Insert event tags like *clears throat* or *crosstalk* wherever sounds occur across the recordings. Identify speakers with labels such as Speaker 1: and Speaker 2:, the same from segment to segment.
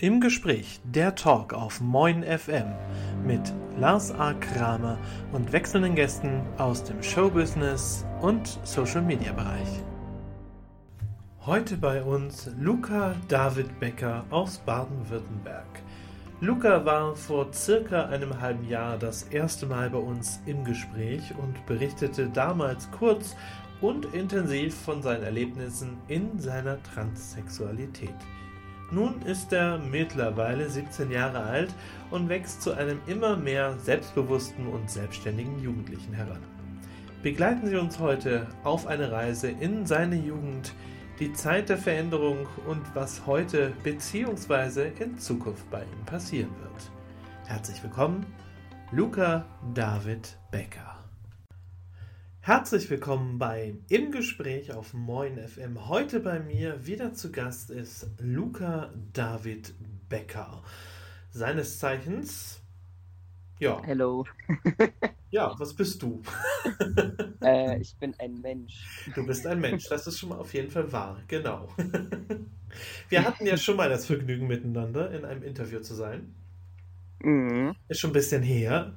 Speaker 1: Im Gespräch der Talk auf Moin FM mit Lars A. Kramer und wechselnden Gästen aus dem Showbusiness und Social Media Bereich. Heute bei uns Luca David Becker aus Baden-Württemberg. Luca war vor circa einem halben Jahr das erste Mal bei uns im Gespräch und berichtete damals kurz und intensiv von seinen Erlebnissen in seiner Transsexualität. Nun ist er mittlerweile 17 Jahre alt und wächst zu einem immer mehr selbstbewussten und selbstständigen Jugendlichen heran. Begleiten Sie uns heute auf eine Reise in seine Jugend, die Zeit der Veränderung und was heute bzw. in Zukunft bei ihm passieren wird. Herzlich willkommen, Luca David Becker. Herzlich willkommen beim Im Gespräch auf Moin FM. Heute bei mir wieder zu Gast ist Luca David Becker. Seines Zeichens, ja.
Speaker 2: Hello. *laughs*
Speaker 1: ja, was bist du? *laughs*
Speaker 2: äh, ich bin ein Mensch.
Speaker 1: Du bist ein Mensch, das ist schon mal auf jeden Fall wahr, genau. *laughs* Wir hatten ja schon mal das Vergnügen miteinander in einem Interview zu sein. Mhm. Ist schon ein bisschen her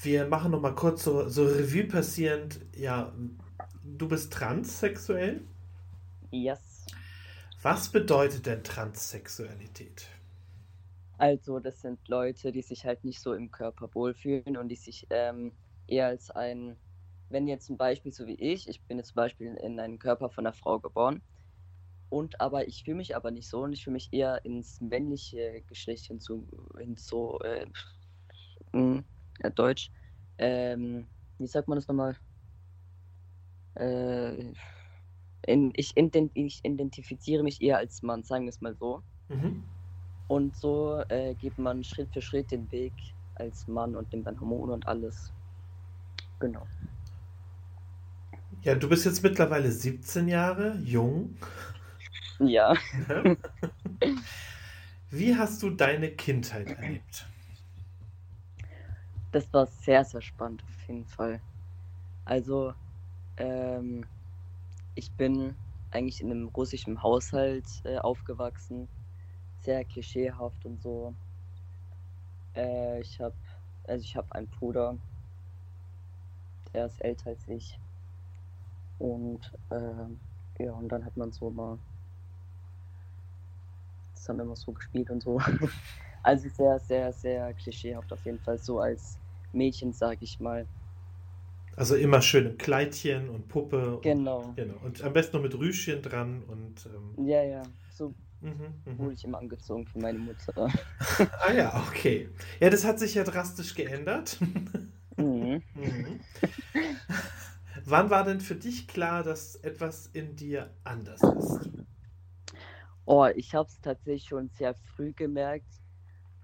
Speaker 1: wir machen noch mal kurz so, so Revue passierend. Ja, du bist transsexuell?
Speaker 2: Yes.
Speaker 1: Was bedeutet denn Transsexualität?
Speaker 2: Also, das sind Leute, die sich halt nicht so im Körper wohlfühlen und die sich ähm, eher als ein, wenn jetzt zum Beispiel so wie ich, ich bin jetzt zum Beispiel in einen Körper von einer Frau geboren und aber ich fühle mich aber nicht so und ich fühle mich eher ins männliche Geschlecht hinzu, hinzu äh, ja, Deutsch. Ähm, wie sagt man das nochmal? Äh, in, ich, ident, ich, identifiziere mich eher als Mann, sagen wir es mal so. Mhm. Und so äh, geht man Schritt für Schritt den Weg als Mann und nimmt dann Hormone und alles. Genau.
Speaker 1: Ja, du bist jetzt mittlerweile 17 Jahre, jung.
Speaker 2: Ja. *laughs*
Speaker 1: Wie hast du deine Kindheit erlebt?
Speaker 2: Das war sehr, sehr spannend auf jeden Fall. Also, ähm, ich bin eigentlich in einem russischen Haushalt äh, aufgewachsen, sehr klischeehaft und so. Äh, ich habe, also ich habe einen Bruder, der ist älter als ich. Und äh, ja, und dann hat man so mal zusammen immer so gespielt und so. *laughs* also sehr, sehr, sehr klischeehaft auf jeden Fall, so als Mädchen, sag ich mal.
Speaker 1: Also immer schön im Kleidchen und Puppe.
Speaker 2: Genau.
Speaker 1: Und, genau. Und am besten noch mit Rüschen dran und.
Speaker 2: Ähm, ja, ja. So mhm, mhm, wurde ich immer angezogen von meiner Mutter. *laughs*
Speaker 1: ah ja, okay. Ja, das hat sich ja drastisch geändert. *laughs* Mhm. mhm. Wann war denn für dich klar, dass etwas in dir anders ist?
Speaker 2: Oh, ich habe es tatsächlich schon sehr früh gemerkt,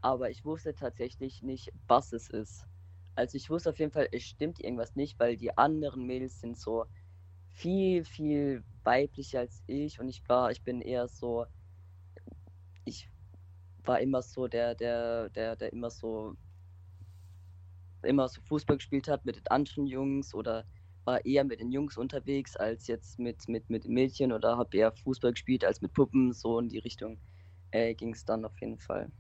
Speaker 2: aber ich wusste tatsächlich nicht, was es ist. Also ich wusste auf jeden Fall, es stimmt irgendwas nicht, weil die anderen Mädels sind so viel, viel weiblicher als ich und ich war, ich bin eher so, ich war immer so der, der, der, der immer so, immer so Fußball gespielt hat mit den anderen Jungs oder war eher mit den Jungs unterwegs als jetzt mit, mit, mit Mädchen oder habe eher Fußball gespielt als mit Puppen, so in die Richtung äh, ging es dann auf jeden Fall.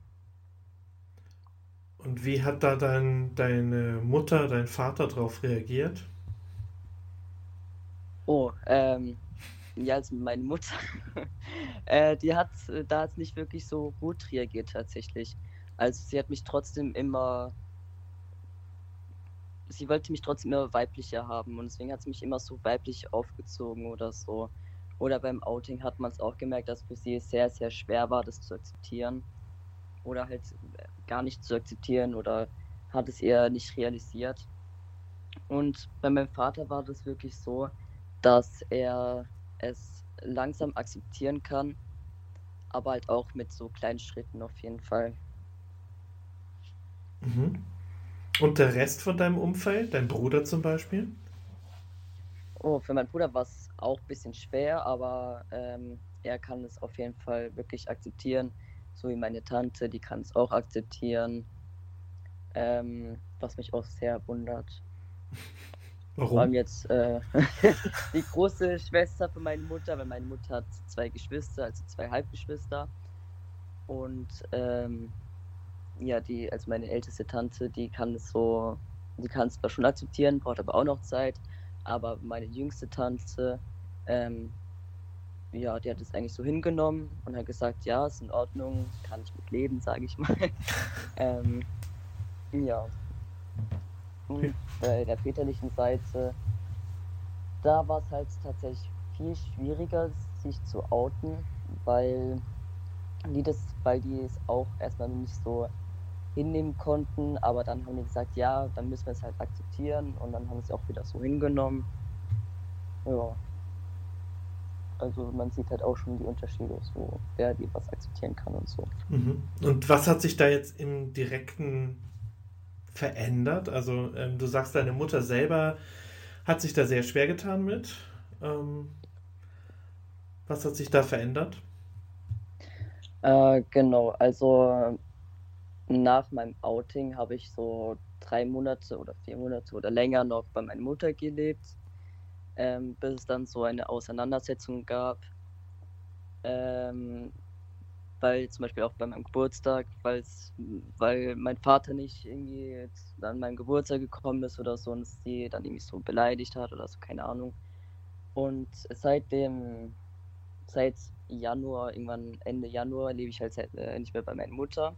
Speaker 1: Und wie hat da dein, deine Mutter, dein Vater darauf reagiert?
Speaker 2: Oh, ähm, ja, also meine Mutter, *laughs* äh, die hat da hat nicht wirklich so gut reagiert tatsächlich. Also sie hat mich trotzdem immer, sie wollte mich trotzdem immer weiblicher haben und deswegen hat sie mich immer so weiblich aufgezogen oder so. Oder beim Outing hat man es auch gemerkt, dass für sie sehr, sehr schwer war, das zu akzeptieren oder halt gar nicht zu akzeptieren oder hat es eher nicht realisiert. Und bei meinem Vater war das wirklich so, dass er es langsam akzeptieren kann, aber halt auch mit so kleinen Schritten auf jeden Fall.
Speaker 1: Mhm. Und der Rest von deinem Umfeld, dein Bruder zum Beispiel?
Speaker 2: Oh, für meinen Bruder war es auch ein bisschen schwer, aber ähm, er kann es auf jeden Fall wirklich akzeptieren so wie meine Tante, die kann es auch akzeptieren. Ähm, was mich auch sehr wundert.
Speaker 1: Warum? Vor allem
Speaker 2: jetzt äh, *laughs* die große Schwester von meiner Mutter, weil meine Mutter hat zwei Geschwister, also zwei Halbgeschwister. Und ähm, ja, die, also meine älteste Tante, die kann es so, die kann es zwar schon akzeptieren, braucht aber auch noch Zeit. Aber meine jüngste Tante, ähm, ja, die hat es eigentlich so hingenommen und hat gesagt, ja, ist in Ordnung, kann ich mit leben, sage ich mal. *laughs* ähm, ja. Und bei der väterlichen Seite, da war es halt tatsächlich viel schwieriger, sich zu outen, weil die das, weil die es auch erstmal nicht so hinnehmen konnten, aber dann haben die gesagt, ja, dann müssen wir es halt akzeptieren und dann haben sie es auch wieder so hingenommen. Ja. Also man sieht halt auch schon die Unterschiede, so wer die was akzeptieren kann und so.
Speaker 1: Mhm. Und was hat sich da jetzt im direkten verändert? Also ähm, du sagst, deine Mutter selber hat sich da sehr schwer getan mit. Ähm, was hat sich da verändert?
Speaker 2: Äh, genau, also nach meinem Outing habe ich so drei Monate oder vier Monate oder länger noch bei meiner Mutter gelebt, ähm, bis es dann so eine Auseinandersetzung gab. Ähm, weil zum Beispiel auch bei meinem Geburtstag, weil mein Vater nicht irgendwie an meinem Geburtstag gekommen ist oder so und sie dann irgendwie so beleidigt hat oder so, keine Ahnung. Und seitdem, seit Januar, irgendwann Ende Januar, lebe ich halt äh, nicht mehr bei meiner Mutter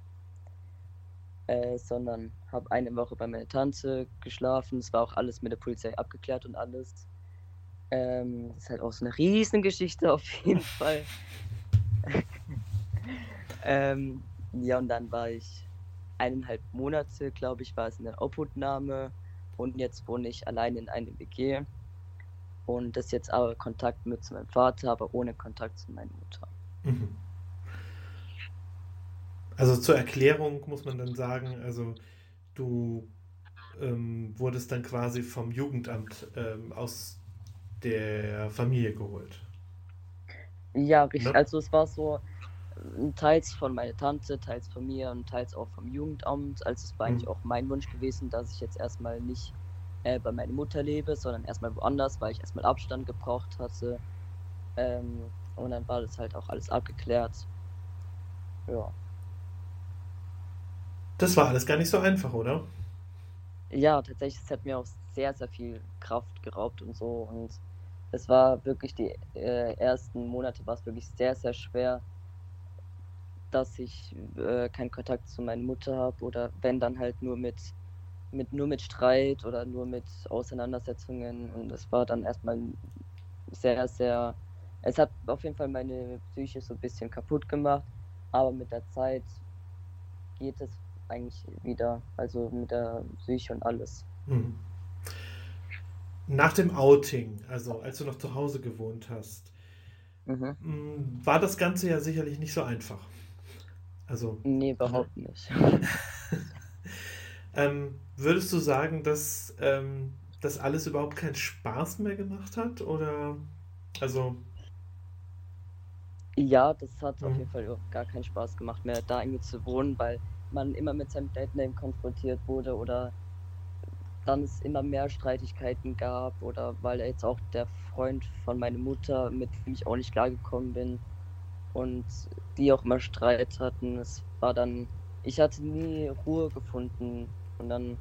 Speaker 2: äh, sondern habe eine Woche bei meiner Tante geschlafen. Es war auch alles mit der Polizei abgeklärt und alles. Ähm, das ist halt auch so eine Riesengeschichte auf jeden *laughs* Fall. *laughs* ähm, ja, und dann war ich eineinhalb Monate, glaube ich, war es in der Obhutnahme und jetzt wohne ich allein in einem WG. Und das jetzt aber Kontakt mit zu meinem Vater, aber ohne Kontakt zu meiner Mutter. Mhm.
Speaker 1: Also zur Erklärung muss man dann sagen, also du ähm, wurdest dann quasi vom Jugendamt ähm, aus der Familie geholt.
Speaker 2: Ja, richtig. Ne? Also es war so äh, teils von meiner Tante, teils von mir und teils auch vom Jugendamt. Also es war eigentlich mhm. auch mein Wunsch gewesen, dass ich jetzt erstmal nicht äh, bei meiner Mutter lebe, sondern erstmal woanders, weil ich erstmal Abstand gebraucht hatte. Ähm, und dann war das halt auch alles abgeklärt. Ja.
Speaker 1: Das war alles gar nicht so einfach, oder?
Speaker 2: Ja, tatsächlich, es hat mir auch sehr, sehr viel Kraft geraubt und so. Und es war wirklich die äh, ersten Monate war es wirklich sehr, sehr schwer, dass ich äh, keinen Kontakt zu meiner Mutter habe oder wenn dann halt nur mit, mit nur mit Streit oder nur mit Auseinandersetzungen. Und es war dann erstmal sehr, sehr. Es hat auf jeden Fall meine Psyche so ein bisschen kaputt gemacht, aber mit der Zeit geht es eigentlich wieder, also mit der Psyche und alles. Mhm.
Speaker 1: Nach dem Outing, also als du noch zu Hause gewohnt hast, mhm. Mm, war das Ganze ja sicherlich nicht so einfach. Also.
Speaker 2: Nee, überhaupt ne? nicht. *laughs*
Speaker 1: ähm, würdest du sagen, dass ähm, das alles überhaupt keinen Spaß mehr gemacht hat? Oder also.
Speaker 2: Ja, das hat mhm. auf jeden Fall gar keinen Spaß gemacht mehr, da irgendwie zu wohnen, weil man immer mit seinem Deadname konfrontiert wurde oder dann es immer mehr Streitigkeiten gab oder weil er jetzt auch der Freund von meiner Mutter, mit dem ich auch nicht klargekommen bin und die auch immer Streit hatten. Es war dann, ich hatte nie Ruhe gefunden und dann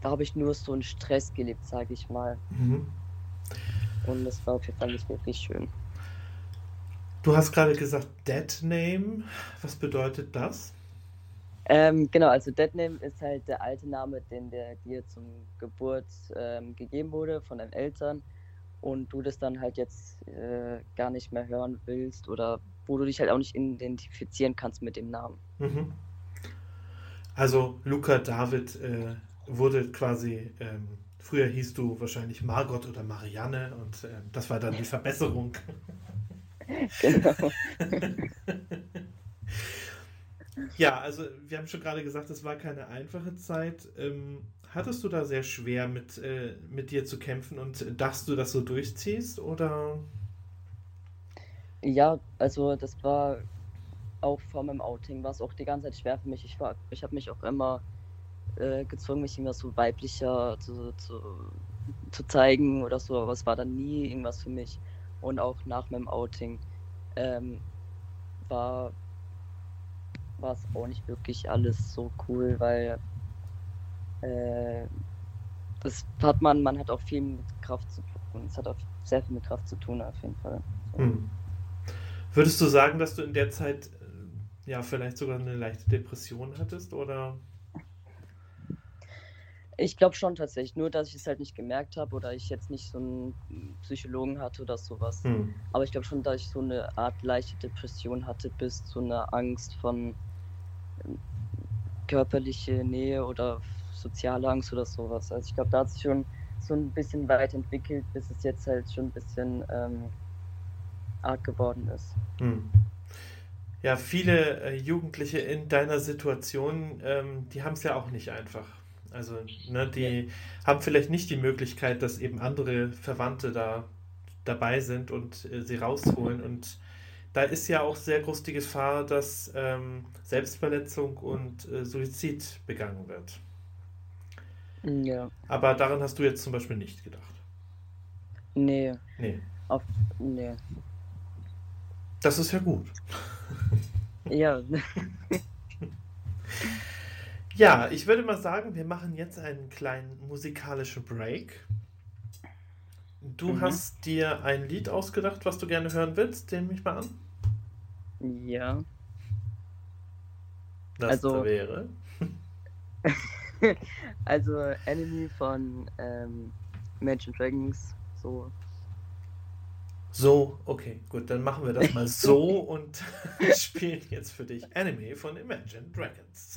Speaker 2: da habe ich nur so einen Stress gelebt, sage ich mal. Mhm. Und das war auf jeden Fall nicht wirklich schön.
Speaker 1: Du hast gerade gesagt Dead Name. Was bedeutet das?
Speaker 2: Ähm, genau, also Deadname ist halt der alte Name, den der dir zum Geburt ähm, gegeben wurde von deinen Eltern und du das dann halt jetzt äh, gar nicht mehr hören willst oder wo du dich halt auch nicht identifizieren kannst mit dem Namen. Mhm.
Speaker 1: Also Luca David äh, wurde quasi, ähm, früher hieß du wahrscheinlich Margot oder Marianne und äh, das war dann die *laughs* Verbesserung. genau. *laughs* Ja, also wir haben schon gerade gesagt, es war keine einfache Zeit. Ähm, hattest du da sehr schwer mit, äh, mit dir zu kämpfen und dachtest du, dass du durchziehst oder?
Speaker 2: Ja, also das war auch vor meinem Outing, war es auch die ganze Zeit schwer für mich. Ich, ich habe mich auch immer äh, gezwungen, mich immer so weiblicher zu, zu, zu zeigen oder so, aber es war dann nie irgendwas für mich. Und auch nach meinem Outing ähm, war war es auch nicht wirklich alles so cool, weil äh, das hat man, man hat auch viel mit Kraft zu tun. Es hat auch sehr viel mit Kraft zu tun, auf jeden Fall.
Speaker 3: Hm. Würdest du sagen, dass du in der Zeit äh, ja vielleicht sogar eine leichte Depression hattest oder?
Speaker 2: Ich glaube schon tatsächlich, nur dass ich es halt nicht gemerkt habe oder ich jetzt nicht so einen Psychologen hatte oder sowas.
Speaker 3: Hm.
Speaker 2: Aber ich glaube schon, dass ich so eine Art leichte Depression hatte, bis zu einer Angst von körperliche Nähe oder soziale Angst oder sowas. Also ich glaube, da hat sich schon so ein bisschen weit entwickelt, bis es jetzt halt schon ein bisschen ähm, arg geworden ist.
Speaker 3: Hm. Ja, viele äh, Jugendliche in deiner Situation, ähm, die haben es ja auch nicht einfach. Also, ne, die ja. haben vielleicht nicht die Möglichkeit, dass eben andere Verwandte da dabei sind und äh, sie rausholen. Und da ist ja auch sehr groß die Gefahr, dass ähm, Selbstverletzung und äh, Suizid begangen wird.
Speaker 2: Ja.
Speaker 3: Aber daran hast du jetzt zum Beispiel nicht gedacht.
Speaker 2: Nee.
Speaker 3: Nee.
Speaker 2: Auf, nee.
Speaker 3: Das ist ja gut.
Speaker 2: Ja. *laughs* *laughs*
Speaker 3: ja, ich würde mal sagen, wir machen jetzt einen kleinen musikalischen Break. Du mhm. hast dir ein Lied ausgedacht, was du gerne hören willst. Den mich mal an.
Speaker 2: Ja.
Speaker 3: Das also, wäre. *laughs*
Speaker 2: also Enemy von ähm, Imagine Dragons, so.
Speaker 3: So, okay, gut, dann machen wir das mal *laughs* so und *laughs* spielen jetzt für dich Anime von Imagine Dragons.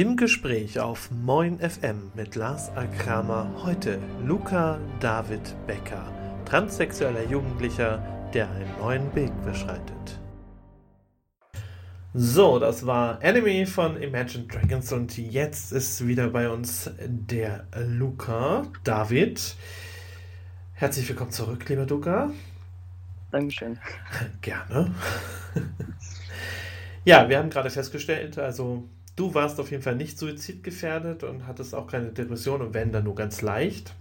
Speaker 3: Im Gespräch auf Moin FM mit Lars Akramer heute Luca David Becker, transsexueller Jugendlicher, der einen neuen Weg beschreitet. So, das war Enemy von Imagine Dragons und jetzt ist wieder bei uns der Luca David.
Speaker 1: Herzlich willkommen zurück, lieber Duca.
Speaker 2: Dankeschön. *laughs*
Speaker 1: Gerne. *laughs* ja, wir haben gerade festgestellt, also du warst auf jeden Fall nicht suizidgefährdet und hattest auch keine Depression und wenn dann nur ganz leicht.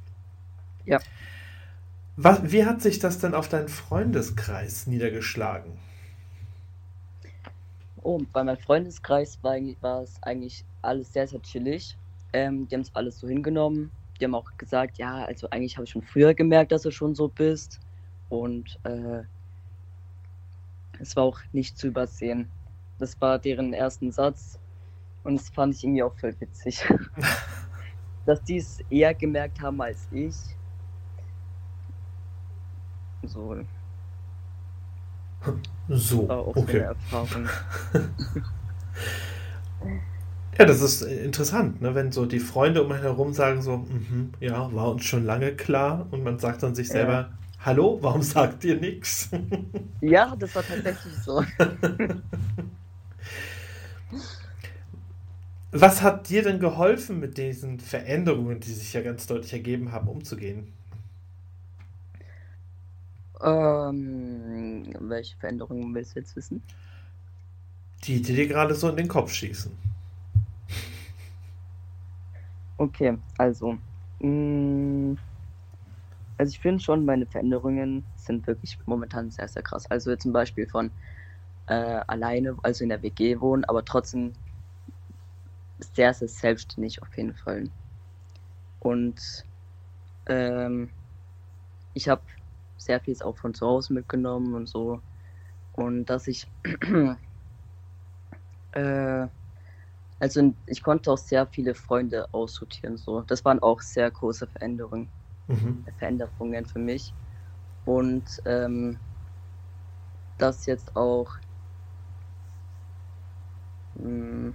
Speaker 2: Ja.
Speaker 1: Was, wie hat sich das denn auf deinen Freundeskreis niedergeschlagen?
Speaker 2: Oh, bei meinem Freundeskreis war, war es eigentlich alles sehr, sehr chillig. Ähm, die haben es alles so hingenommen. Die haben auch gesagt, ja, also eigentlich habe ich schon früher gemerkt, dass du schon so bist. Und äh, es war auch nicht zu übersehen. Das war deren ersten Satz. Und das fand ich irgendwie auch voll witzig. *laughs* Dass die es eher gemerkt haben als ich. So.
Speaker 1: So,
Speaker 2: war auch so eine
Speaker 1: okay.
Speaker 2: Erfahrung. *laughs*
Speaker 1: Ja, das ist äh, interessant, ne? wenn so die Freunde um einen herum sagen so, mhm, ja, war uns schon lange klar und man sagt dann sich
Speaker 2: Ja.
Speaker 1: selber, hallo, warum sagt ihr nichts?
Speaker 2: Ja, das war tatsächlich so. *laughs*
Speaker 1: Was hat dir denn geholfen, mit diesen Veränderungen, die sich ja ganz deutlich ergeben haben, umzugehen?
Speaker 2: Ähm, welche Veränderungen willst du jetzt wissen?
Speaker 1: Die, die dir gerade so in den Kopf schießen.
Speaker 2: Okay, also. mh, Also ich finde schon, meine Veränderungen sind wirklich momentan sehr, sehr krass. Also zum Beispiel von äh, alleine, also in der WG wohnen, aber trotzdem sehr, sehr selbstständig auf jeden Fall. Und ähm, ich habe sehr vieles auch von zu Hause mitgenommen und so. Und dass ich *clears throat* äh, also ich konnte auch sehr viele Freunde aussortieren. So. Das waren auch sehr große Veränderungen,
Speaker 1: Mhm.
Speaker 2: Veränderungen für mich. Und ähm, das jetzt auch mh,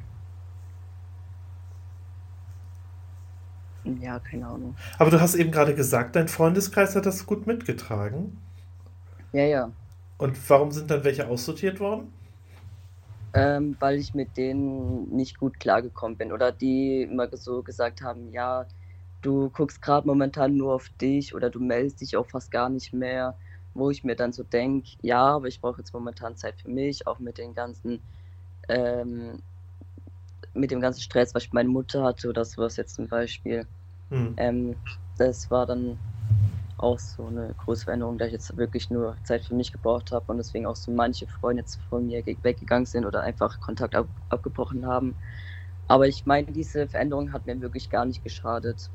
Speaker 2: ja, keine Ahnung.
Speaker 1: Aber du hast eben gerade gesagt, dein Freundeskreis hat das gut mitgetragen.
Speaker 2: Ja, ja.
Speaker 1: Und warum sind dann welche aussortiert worden?
Speaker 2: Ähm, weil ich mit denen nicht gut klargekommen bin. Oder die immer so gesagt haben, ja, du guckst gerade momentan nur auf dich oder du meldest dich auch fast gar nicht mehr. Wo ich mir dann so denke, ja, aber ich brauche jetzt momentan Zeit für mich, auch mit den ganzen, ähm, mit dem ganzen Stress, was ich meine Mutter hatte oder sowas jetzt zum Beispiel.
Speaker 1: Hm.
Speaker 2: Ähm, das war dann auch so eine große Veränderung, da ich jetzt wirklich nur Zeit für mich gebraucht habe und deswegen auch so manche Freunde jetzt von mir ge- weggegangen sind oder einfach Kontakt ab abgebrochen haben. Aber ich meine, diese Veränderung hat mir wirklich gar nicht geschadet.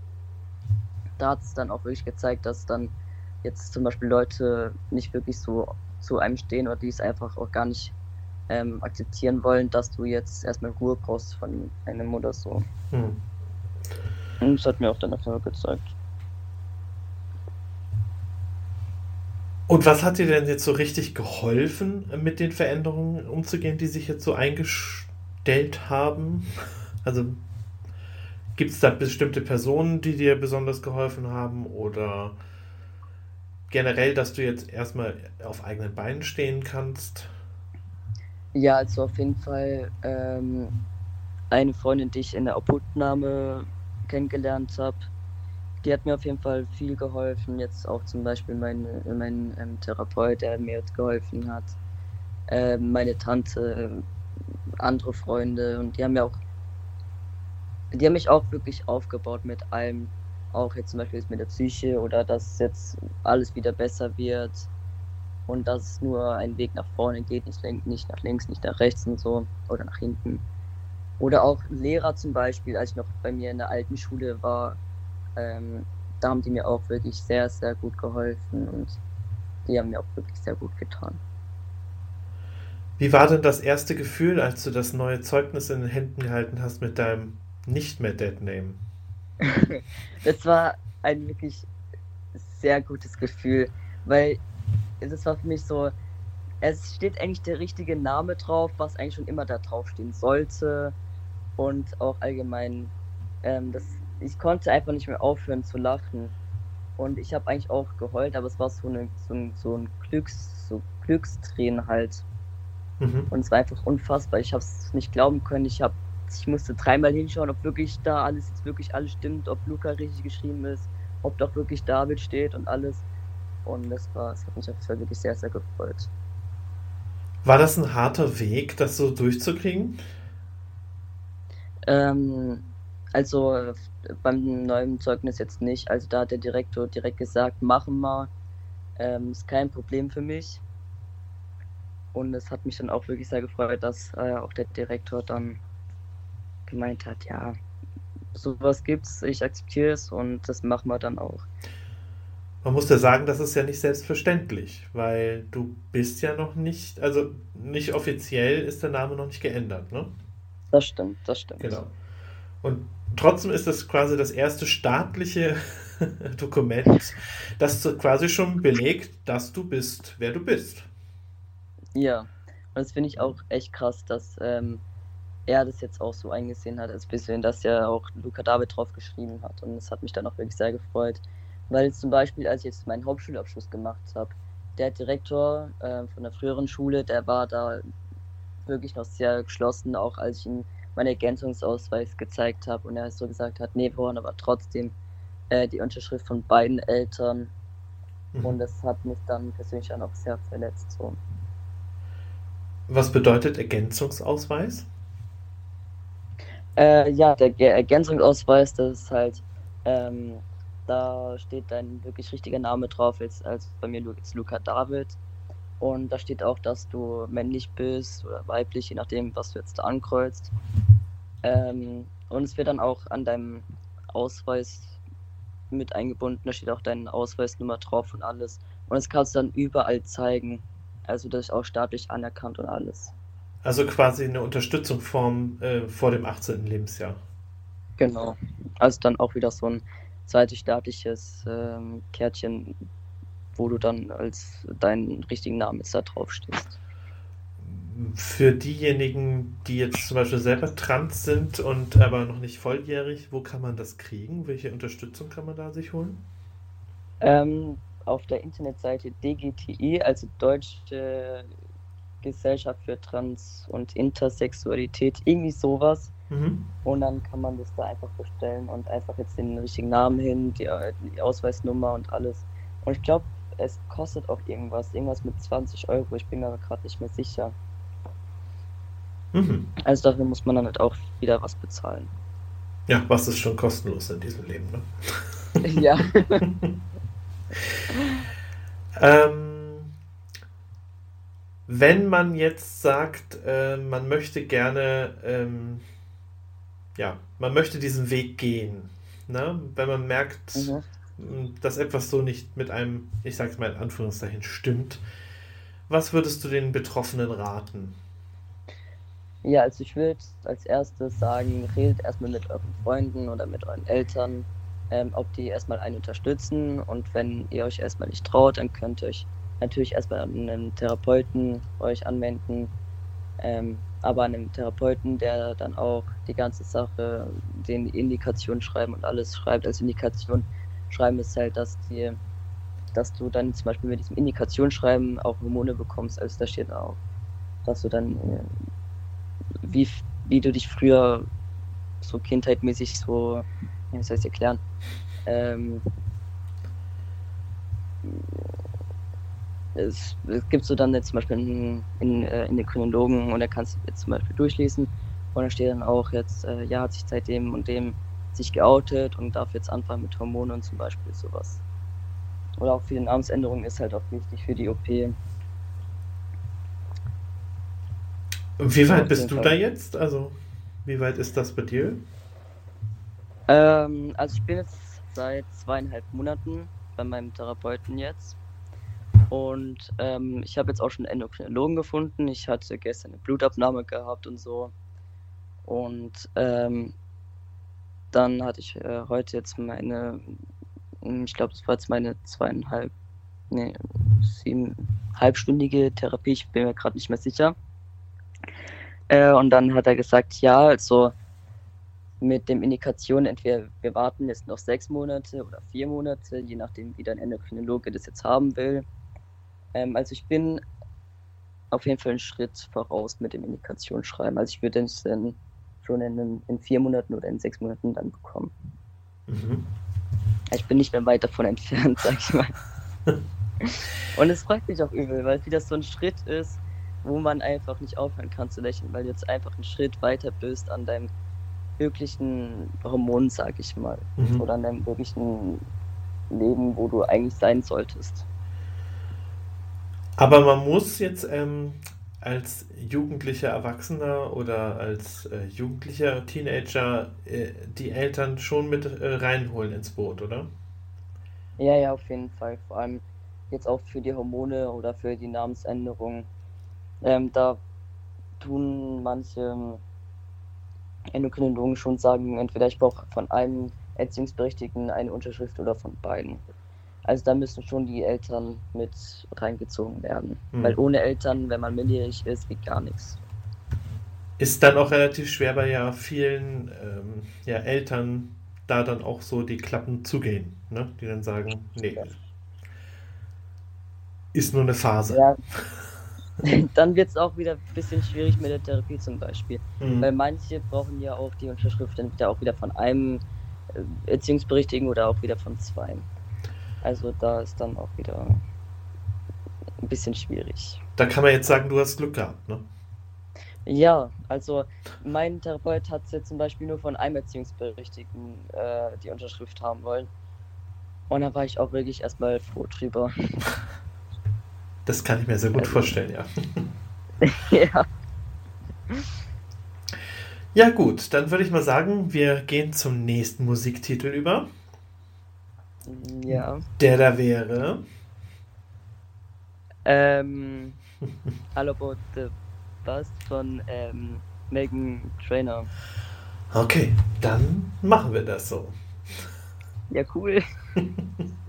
Speaker 2: Da hat es dann auch wirklich gezeigt, dass dann jetzt zum Beispiel Leute nicht wirklich so zu einem stehen oder die es einfach auch gar nicht ähm, akzeptieren wollen, dass du jetzt erstmal Ruhe brauchst von einem oder so.
Speaker 1: Hm.
Speaker 2: Und das hat mir auch dann Erfolg gezeigt.
Speaker 1: Und was hat dir denn jetzt so richtig geholfen, mit den Veränderungen umzugehen, die sich jetzt so eingestellt haben? Also gibt es da bestimmte Personen, die dir besonders geholfen haben oder generell, dass du jetzt erstmal auf eigenen Beinen stehen kannst?
Speaker 2: Ja, also auf jeden Fall ähm, eine Freundin, die ich in der Obhutnahme kennengelernt habe, die hat mir auf jeden Fall viel geholfen. Jetzt auch zum Beispiel mein, mein ähm, Therapeut, der mir jetzt geholfen hat. Ähm, meine Tante, andere Freunde und die haben mir auch, die haben mich auch wirklich aufgebaut mit allem. Auch jetzt zum Beispiel mit der Psyche oder dass jetzt alles wieder besser wird und dass es nur einen Weg nach vorne geht, nicht, nicht nach links, nicht nach rechts und so oder nach hinten. Oder auch Lehrer zum Beispiel, als ich noch bei mir in der alten Schule war, ähm, da haben die mir auch wirklich sehr, sehr gut geholfen und die haben mir auch wirklich sehr gut getan.
Speaker 1: Wie war denn das erste Gefühl, als du das neue Zeugnis in den Händen gehalten hast mit deinem nicht mehr Dead Name? *laughs*
Speaker 2: Das war ein wirklich sehr gutes Gefühl, weil es war für mich so, es steht eigentlich der richtige Name drauf, was eigentlich schon immer da draufstehen sollte und auch allgemein, ähm, das, ich konnte einfach nicht mehr aufhören zu lachen und ich habe eigentlich auch geheult, aber es war so, eine, so ein, so ein Glücks, so Glückstränen halt
Speaker 1: Mhm.
Speaker 2: und es war einfach unfassbar. Ich habe es nicht glauben können. Ich habe, ich musste dreimal hinschauen, ob wirklich da alles jetzt wirklich alles stimmt, ob Luca richtig geschrieben ist, ob doch wirklich David steht und alles. Und das war, das hat mich auf jeden Fall wirklich sehr, sehr gefreut.
Speaker 1: War das ein harter Weg, das so durchzukriegen?
Speaker 2: Ähm, also beim neuen Zeugnis jetzt nicht. Also da hat der Direktor direkt gesagt, machen wir. Ähm, ist kein Problem für mich. Und es hat mich dann auch wirklich sehr gefreut, dass äh, auch der Direktor dann gemeint hat, ja, sowas gibt's, ich akzeptiere es und das machen wir dann auch.
Speaker 1: Man muss ja sagen, das ist ja nicht selbstverständlich, weil du bist ja noch nicht, also nicht offiziell ist der Name noch nicht geändert, ne?
Speaker 2: Das stimmt, das stimmt.
Speaker 1: Genau. Und trotzdem ist das quasi das erste staatliche *laughs* Dokument, das quasi schon belegt, dass du bist, wer du bist.
Speaker 2: Ja, und das finde ich auch echt krass, dass ähm, er das jetzt auch so eingesehen hat, als bisschen, dass ja auch Luca David drauf geschrieben hat. Und das hat mich dann auch wirklich sehr gefreut. Weil zum Beispiel, als ich jetzt meinen Hauptschulabschluss gemacht habe, der Direktor äh, von der früheren Schule, der war da wirklich noch sehr geschlossen, auch als ich ihm meinen Ergänzungsausweis gezeigt habe und er so gesagt hat, nee, wir wollen aber trotzdem äh, die Unterschrift von beiden Eltern. Mhm. Und das hat mich dann persönlich auch sehr verletzt. So.
Speaker 1: Was bedeutet Ergänzungsausweis?
Speaker 2: Äh, ja, der Ergänzungsausweis, das ist halt, ähm, da steht dein wirklich richtiger Name drauf, jetzt als bei mir jetzt Luca David. Und da steht auch, dass du männlich bist oder weiblich, je nachdem, was du jetzt da ankreuzt. Ähm, und es wird dann auch an deinem Ausweis mit eingebunden. Da steht auch deine Ausweisnummer drauf und alles. Und das kannst du dann überall zeigen. Also das ist auch staatlich anerkannt und alles.
Speaker 1: Also quasi eine Unterstützung vom, äh, vor dem 18. Lebensjahr.
Speaker 2: Genau. Also dann auch wieder so ein zweites staatliches ähm, Kärtchen, wo du dann als deinen richtigen Namen jetzt da drauf stehst.
Speaker 1: Für diejenigen, die jetzt zum Beispiel selber trans sind und aber noch nicht volljährig, wo kann man das kriegen? Welche Unterstützung kann man da sich holen?
Speaker 2: Ähm, auf der Internetseite DGTI, also Deutsche Gesellschaft für Trans- und Intersexualität, irgendwie sowas. Mhm. Und dann kann man das da einfach bestellen und einfach jetzt den richtigen Namen hin, die, die Ausweisnummer und alles. Und ich glaube, es kostet auch irgendwas, irgendwas mit 20 Euro, ich bin mir gerade nicht mehr sicher. Mhm. Also dafür muss man dann halt auch wieder was bezahlen.
Speaker 1: Ja, was ist schon kostenlos in diesem Leben,
Speaker 2: ne? *laughs* ja. *laughs*
Speaker 1: ähm, wenn man jetzt sagt, äh, man möchte gerne, ähm, ja, man möchte diesen Weg gehen, ne? wenn man merkt, mhm. dass etwas so nicht mit einem, ich sag's mal in Anführungszeichen, stimmt, was würdest du den Betroffenen raten?
Speaker 2: Ja, also ich würde als erstes sagen, redet erstmal mit euren Freunden oder mit euren Eltern ähm, ob die erstmal einen unterstützen und wenn ihr euch erstmal nicht traut, dann könnt ihr euch natürlich erstmal an einen Therapeuten euch anwenden, ähm, aber an einen Therapeuten, der dann auch die ganze Sache, den Indikation schreiben und alles schreibt. Als Indikation schreiben ist halt, dass die, dass du dann zum Beispiel mit diesem Indikationsschreiben auch Hormone bekommst, also da steht auch, dass du dann, äh, wie, wie du dich früher so kindheitmäßig so wie soll ich es erklären? Ähm, es, es, gibt so dann jetzt zum Beispiel in, in, in den Chronologen und da kannst du jetzt zum Beispiel durchlesen und da steht dann auch jetzt, äh, ja, hat sich seitdem und dem sich geoutet und darf jetzt anfangen mit Hormonen zum Beispiel sowas. Oder auch für die Namensänderung ist halt auch wichtig für die OP.
Speaker 1: Wie weit bist du Fall. da jetzt? Also, wie weit ist das bei dir?
Speaker 2: Ähm, also ich bin jetzt seit zweieinhalb Monaten bei meinem Therapeuten jetzt. Und ähm, ich habe jetzt auch schon einen Endokrinologen gefunden. Ich hatte gestern eine Blutabnahme gehabt und so. Und ähm, dann hatte ich äh, heute jetzt meine, hm, ich glaube, das war jetzt meine zweieinhalb, nee, sieben, halbstündige Therapie. Ich bin mir gerade nicht mehr sicher. Äh, und dann hat er gesagt, ja, also mit dem Indikation, entweder wir warten jetzt noch sechs Monate oder vier Monate, je nachdem, wie dein Endokrinologe das jetzt haben will. Ähm, also ich bin auf jeden Fall einen Schritt voraus mit dem Indikationsschreiben. Also ich würde es dann schon in, in, vier Monaten oder in sechs Monaten dann bekommen. Mhm. Ich bin nicht mehr weit davon entfernt, *laughs* sag ich mal. *laughs* Und es freut mich auch übel, weil wie das so ein Schritt ist, wo man einfach nicht aufhören kann zu lächeln, weil du jetzt einfach einen Schritt weiter bist an deinem wirklichen Hormon, sag ich mal.
Speaker 1: Mhm.
Speaker 2: Oder an deinem wirklichen Leben, wo du eigentlich sein solltest.
Speaker 1: Aber man muss jetzt ähm, als jugendlicher Erwachsener oder als äh, jugendlicher Teenager äh, die Eltern schon mit äh, reinholen ins Boot, oder?
Speaker 2: Ja, ja, auf jeden Fall. Vor allem jetzt auch für die Hormone oder für die Namensänderung. Ähm, da tun manche ähm, Endokrinologen schon sagen, entweder ich brauche von einem Erziehungsberechtigten eine Unterschrift oder von beiden. Also da müssen schon die Eltern mit reingezogen werden.
Speaker 1: Mhm.
Speaker 2: Weil ohne Eltern, wenn man minderjährig ist, geht gar nichts.
Speaker 1: Ist dann auch relativ schwer bei ja vielen ähm, ja, Eltern da dann auch so die Klappen zugehen, ne? Die dann sagen, nee, ist nur eine Phase.
Speaker 2: Ja. *laughs* Dann wird es auch wieder ein bisschen schwierig mit der Therapie zum Beispiel.
Speaker 1: Mhm.
Speaker 2: Weil manche brauchen ja auch die Unterschrift entweder auch wieder von einem äh, Erziehungsberechtigten oder auch wieder von zwei. Also da ist dann auch wieder ein bisschen schwierig.
Speaker 1: Da kann man jetzt sagen, du hast Glück gehabt, ne?
Speaker 2: Ja, also mein Therapeut hat jetzt zum Beispiel nur von einem Erziehungsberechtigten äh, die Unterschrift haben wollen. Und da war ich auch wirklich erstmal froh drüber. *laughs*
Speaker 1: Das kann ich mir sehr gut
Speaker 2: Also-
Speaker 1: vorstellen, ja. *laughs*
Speaker 2: ja.
Speaker 1: Ja, gut, dann würde ich mal sagen, wir gehen zum nächsten Musiktitel über.
Speaker 2: Ja.
Speaker 1: Der da wäre.
Speaker 2: Ähm, *laughs* All About the Bust von ähm, Megan Trainer.
Speaker 1: Okay, dann machen wir das so.
Speaker 2: Ja, cool. *laughs*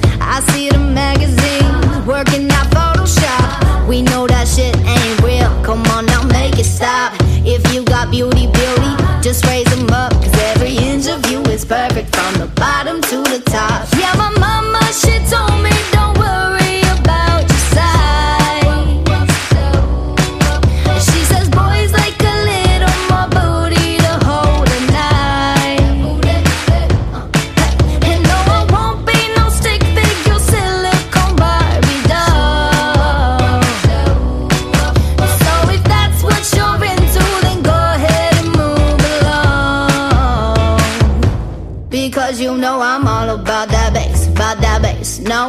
Speaker 4: I see the magazines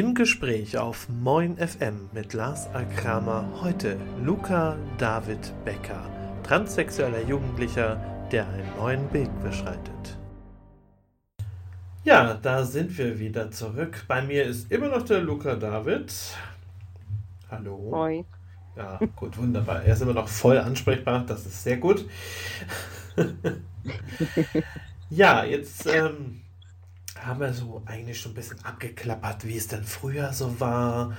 Speaker 4: Im
Speaker 1: Gespräch auf Moin FM mit Lars A. Kramer heute Luca David Becker, transsexueller Jugendlicher, der einen neuen Weg beschreitet. Ja, da sind wir wieder zurück. Bei mir ist immer noch der Luca David. Hallo.
Speaker 2: Moin.
Speaker 1: Ja, gut, wunderbar. Er ist immer noch voll ansprechbar, das ist sehr gut. *laughs* ja, jetzt ähm, haben wir so eigentlich schon ein bisschen abgeklappert, wie es denn früher so war,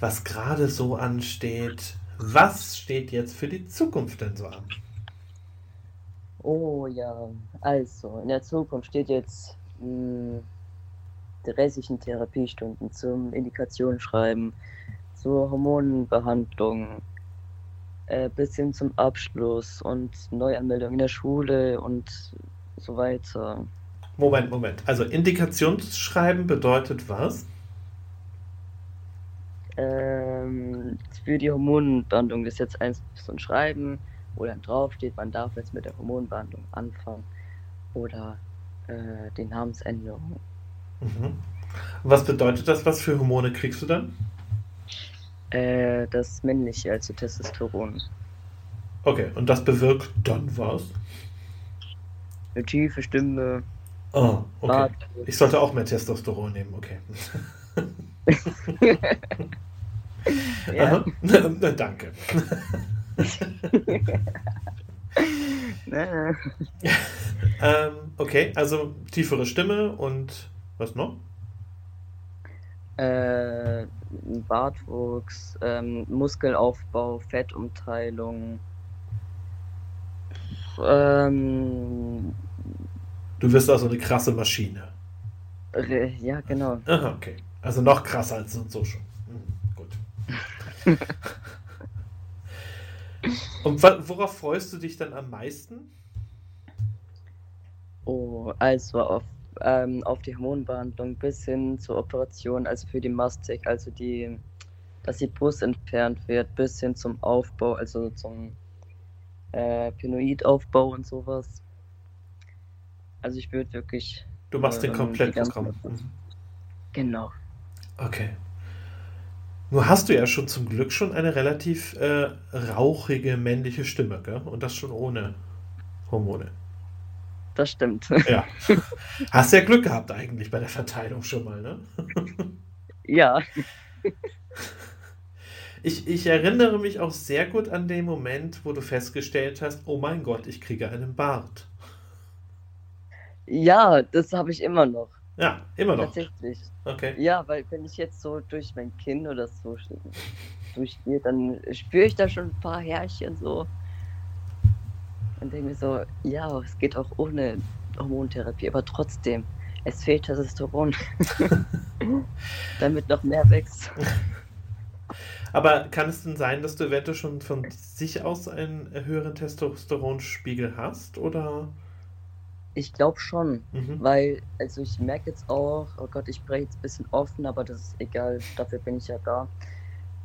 Speaker 1: was gerade so ansteht. Was steht jetzt für die Zukunft denn so an?
Speaker 2: Oh ja, also in der Zukunft steht jetzt mh, die restlichen Therapiestunden zum Indikationsschreiben, zur Hormonbehandlung, äh, bis hin zum Abschluss und Neuanmeldung in der Schule und so weiter.
Speaker 1: Moment, Moment. Also Indikationsschreiben bedeutet was?
Speaker 2: Ähm, für die Hormonbehandlung ist jetzt eins so ein Schreiben, wo dann draufsteht, man darf jetzt mit der Hormonbehandlung anfangen oder äh, die Namensänderung.
Speaker 1: Mhm. Was bedeutet das? Was für Hormone kriegst du dann?
Speaker 2: Äh, das männliche, also Testosteron.
Speaker 1: Okay, und das bewirkt dann was?
Speaker 2: Eine tiefe Stimme,
Speaker 1: Oh, okay.
Speaker 2: Bart.
Speaker 1: Ich sollte auch mehr Testosteron nehmen, okay. *laughs*
Speaker 2: Ja.
Speaker 1: Aha. *laughs* Danke. *laughs* Ähm, okay, also tiefere Stimme und was noch?
Speaker 2: Äh, Bartwuchs, ähm, Muskelaufbau, Fettumteilung. Ähm,
Speaker 1: Du wirst also eine krasse Maschine.
Speaker 2: ja, genau.
Speaker 1: Aha, okay. Also noch krasser als so schon. Mhm, gut. *laughs* Und worauf freust du dich dann am meisten?
Speaker 2: Oh, also auf, ähm, auf die Hormonbehandlung bis hin zur Operation, also für die Mastek, also die, dass die Brust entfernt wird, bis hin zum Aufbau, also zum äh, Penoidaufbau und sowas. Also ich würde wirklich,
Speaker 1: Du machst den Komplettprogramm.
Speaker 2: die ganzen-
Speaker 1: Mhm.
Speaker 2: genau.
Speaker 1: Okay. Nur hast du ja schon zum Glück schon eine relativ äh, rauchige männliche Stimme, gell? Und das schon ohne Hormone.
Speaker 2: Das stimmt.
Speaker 1: Ja. *laughs* Hast ja Glück gehabt eigentlich bei der Verteilung schon mal, ne?
Speaker 2: ja,
Speaker 1: Ich, ich erinnere mich auch sehr gut an den Moment, wo du festgestellt hast, oh mein Gott, ich kriege einen Bart.
Speaker 2: Ja, das habe ich immer noch.
Speaker 1: Ja, immer noch.
Speaker 2: Tatsächlich.
Speaker 1: Okay.
Speaker 2: Ja, weil wenn ich jetzt so durch mein Kinn oder so durchgehe, dann spüre ich da schon ein paar Härchen so. Und denke mir so, ja, es geht auch ohne Hormontherapie, aber trotzdem, es fehlt Testosteron. *laughs* Damit noch mehr wächst.
Speaker 1: Aber kann es denn sein, dass du eventuell schon von sich aus einen höheren Testosteronspiegel hast? Oder?
Speaker 2: Ich glaube schon,
Speaker 1: Mhm.
Speaker 2: weil, also ich merke jetzt auch, oh Gott, ich spreche jetzt ein bisschen offen, aber das ist egal, dafür bin ich ja da.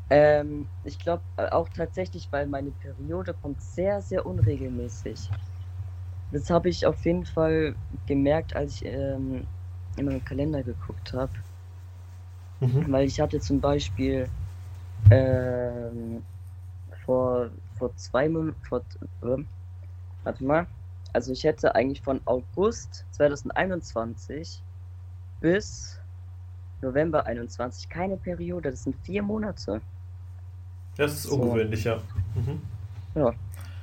Speaker 2: Ähm, ich glaube auch tatsächlich, weil meine Periode kommt sehr, sehr unregelmäßig. Das habe ich auf jeden Fall gemerkt, als ich ähm, in meinen Kalender geguckt habe.
Speaker 1: Mhm.
Speaker 2: Weil ich hatte zum Beispiel ähm, vor, vor zwei Monaten, vor, äh, warte mal, also ich hätte eigentlich von August 2021 bis November 21 keine Periode, das sind vier Monate.
Speaker 1: Das ist
Speaker 2: So.
Speaker 1: ungewöhnlich, ja. Mhm.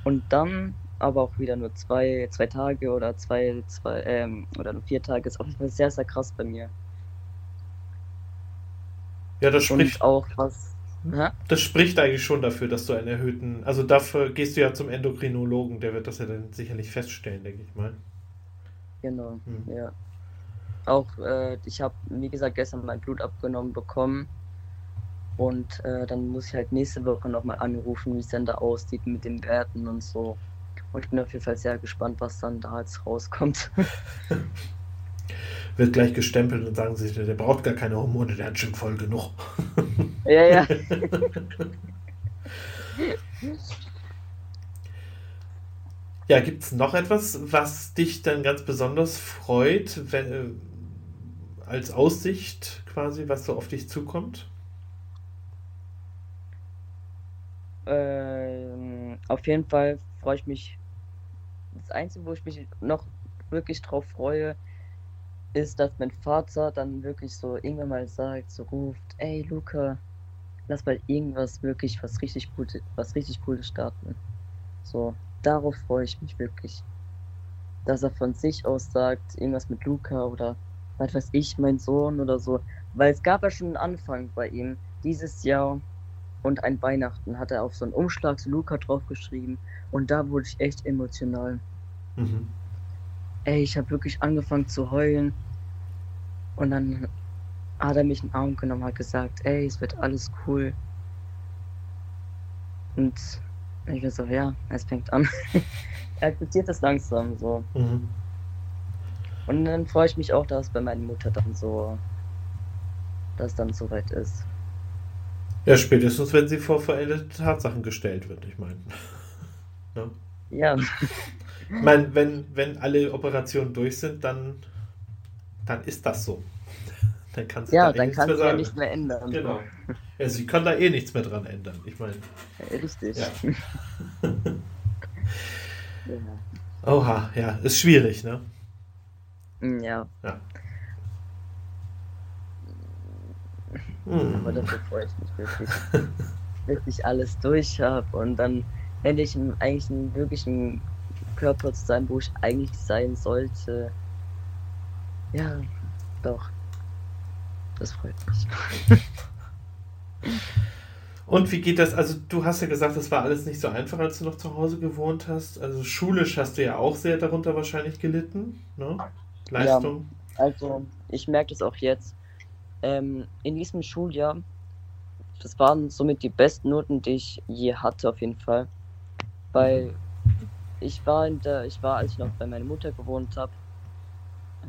Speaker 2: Und dann aber auch wieder nur zwei, zwei Tage oder zwei, zwei, ähm, oder nur vier Tage ist Fall sehr, sehr krass bei mir.
Speaker 1: Ja, das spricht,
Speaker 2: Und auch was. Hä?
Speaker 1: das spricht eigentlich schon dafür, dass du einen erhöhten. Also dafür gehst du ja zum Endokrinologen, der wird das ja dann sicherlich feststellen, denke ich mal.
Speaker 2: Genau,
Speaker 1: Hm.
Speaker 2: ja. Auch, äh, ich habe, wie gesagt, gestern mein Blut abgenommen bekommen. Und äh, dann muss ich halt nächste Woche nochmal anrufen, wie es denn da aussieht mit den Werten und so. Und ich bin auf jeden Fall sehr gespannt, was dann da jetzt rauskommt. *laughs*
Speaker 1: Wird gleich gestempelt und sagen sich, der braucht gar keine Hormone, der hat schon voll genug.
Speaker 2: ja, ja. *laughs*
Speaker 1: Ja, gibt es noch etwas, was dich dann ganz besonders freut, wenn, äh, als Aussicht quasi, was so auf dich zukommt?
Speaker 2: Ähm, auf jeden Fall freue ich mich. Das Einzige, wo ich mich noch wirklich drauf freue, ist, dass mein Vater dann wirklich so irgendwann mal sagt, so ruft, ey Luca, lass mal irgendwas wirklich, was richtig Gutes, was richtig Cooles starten. So, darauf freue ich mich wirklich. Dass er von sich aus sagt, irgendwas mit Luca oder was weiß ich, mein Sohn oder so. Weil es gab ja schon einen Anfang bei ihm. Dieses Jahr und ein Weihnachten hat er auf so einen Umschlag zu Luca draufgeschrieben. Und da wurde ich echt emotional. Mhm. Ey, ich habe wirklich angefangen zu heulen. Und dann hat er mich in den Arm genommen, hat gesagt, ey, es wird alles cool. Und ich war so, ja, es fängt an. *laughs* er akzeptiert das langsam so. Mhm. Und dann freue ich mich auch, dass bei meiner Mutter dann so, dass dann soweit ist.
Speaker 1: Ja, spätestens, wenn sie vor veränderte Tatsachen gestellt wird, ich meine. *laughs*
Speaker 2: ja. ja.
Speaker 1: Ich meine, wenn, wenn alle Operationen durch sind, dann, dann ist das so. *laughs* Dann kannst du
Speaker 2: ja, da eh dann nichts mehr sagen. Ja nicht mehr ändern.
Speaker 1: Genau. *laughs* Ja, sie kann da eh nichts mehr dran ändern. Ich meine.
Speaker 2: Ja, richtig. Ja. *laughs*
Speaker 1: ja. Oha, ja, ist schwierig, ne?
Speaker 2: Mm, ja.
Speaker 1: Ja.
Speaker 2: Hm. Aber dafür freue ich mich wirklich, wirklich alles durch habe und dann endlich eigentlich einen wirklichen Körper zu sein, wo ich eigentlich sein sollte. Ja, doch. Das freut mich. *laughs*
Speaker 1: Und wie geht das? Also, du hast ja gesagt, das war alles nicht so einfach, als du noch zu Hause gewohnt hast. Also, schulisch hast du ja auch sehr darunter wahrscheinlich gelitten. Ne? Leistung.
Speaker 2: Ja, also, ich merke das auch jetzt. Ähm, in diesem Schuljahr, das waren somit die besten Noten, die ich je hatte, auf jeden Fall. Weil ich war in der, ich war, als ich noch bei meiner Mutter gewohnt habe,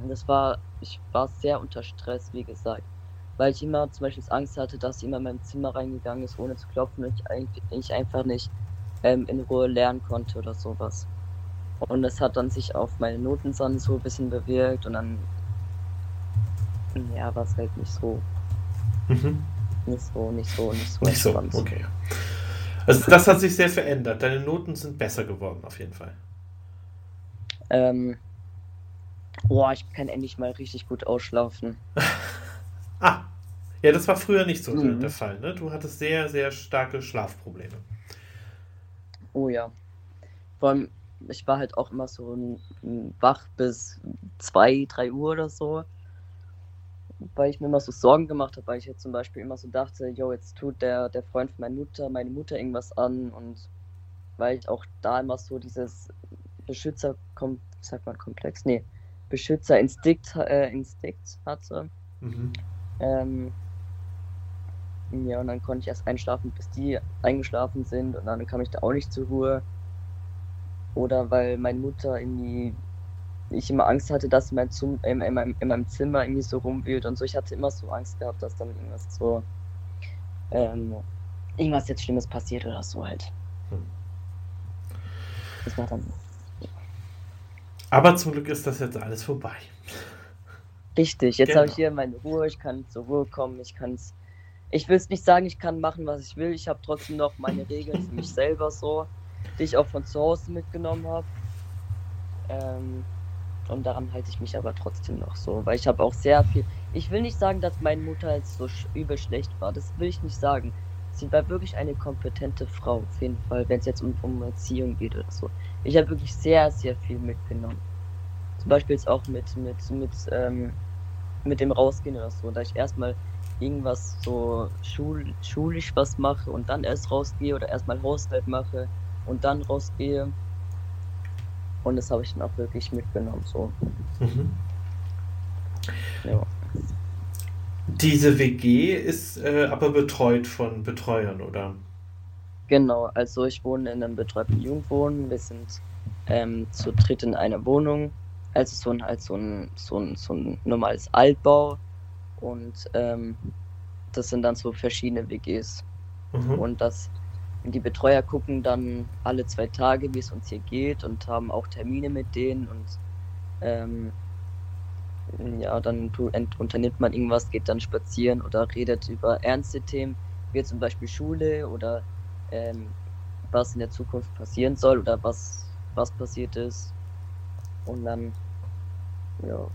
Speaker 2: das war, ich war sehr unter Stress, wie gesagt weil ich immer zum Beispiel Angst hatte, dass immer in mein Zimmer reingegangen ist, ohne zu klopfen und ich, ich einfach nicht ähm, in Ruhe lernen konnte oder sowas. Und das hat dann sich auf meine Noten so ein bisschen bewirkt und dann ja, war es halt nicht so. Mhm. Nicht so, nicht so, nicht so.
Speaker 1: Nicht so, okay. Also das hat sich sehr verändert. Deine Noten sind besser geworden, auf jeden Fall.
Speaker 2: Ähm, boah, ich kann endlich mal richtig gut ausschlafen. *laughs*
Speaker 1: Ah, ja, das war früher nicht so mhm. der Fall. Ne? Du hattest sehr, sehr starke Schlafprobleme.
Speaker 2: Oh ja. Vor allem, ich war halt auch immer so wach bis 2, 3 Uhr oder so. Weil ich mir immer so Sorgen gemacht habe, weil ich jetzt zum Beispiel immer so dachte, jo, jetzt tut der, der Freund von meiner Mutter, meine Mutter irgendwas an und weil ich auch da immer so dieses Beschützer, sagt man Komplex, nee, Beschützerinstinkt äh, Instinkt hatte. Mhm. Ähm, ja, und dann konnte ich erst einschlafen, bis die eingeschlafen sind und dann kam ich da auch nicht zur Ruhe. Oder weil meine Mutter irgendwie, ich immer Angst hatte, dass mein Zum, in, in, meinem, in meinem Zimmer irgendwie so rumwühlt und so. Ich hatte immer so Angst gehabt, dass dann irgendwas so, ähm, irgendwas jetzt Schlimmes passiert oder so halt. Hm.
Speaker 1: Das war dann. Aber zum Glück ist das jetzt alles vorbei.
Speaker 2: Richtig, jetzt genau. habe ich hier meine Ruhe, ich kann zur Ruhe kommen, ich kann es. Ich will es nicht sagen, ich kann machen, was ich will. Ich habe trotzdem noch meine Regeln für mich selber so, die ich auch von zu Hause mitgenommen habe. Ähm, und daran halte ich mich aber trotzdem noch so, weil ich habe auch sehr viel. Ich will nicht sagen, dass meine Mutter jetzt so übel schlecht war. Das will ich nicht sagen. Sie war wirklich eine kompetente Frau, auf jeden Fall, wenn es jetzt um, um Erziehung geht oder so. Ich habe wirklich sehr, sehr viel mitgenommen. Zum Beispiel jetzt auch mit, mit, mit ähm, mit dem Rausgehen oder so, da ich erstmal irgendwas so schul schulisch was mache und dann erst rausgehe oder erstmal Haushalt mache und dann rausgehe. Und das habe ich dann auch wirklich mitgenommen. So. Mhm.
Speaker 1: Ja. Diese WG ist äh, aber betreut von Betreuern, oder?
Speaker 2: Genau, also ich wohne in einem betreuten Jugendwohnen. Wir sind ähm, zu dritt in einer Wohnung also so ein, halt so ein, so ein, so ein normales Altbau. Und ähm, das sind dann so verschiedene WGs. Mhm. Und das, die Betreuer gucken dann alle zwei Tage, wie es uns hier geht und haben auch Termine mit denen und ähm, ja, dann unternimmt man irgendwas, geht dann spazieren oder redet über ernste Themen, wie zum Beispiel Schule oder ähm, was in der Zukunft passieren soll oder was, was passiert ist. Und dann, ja,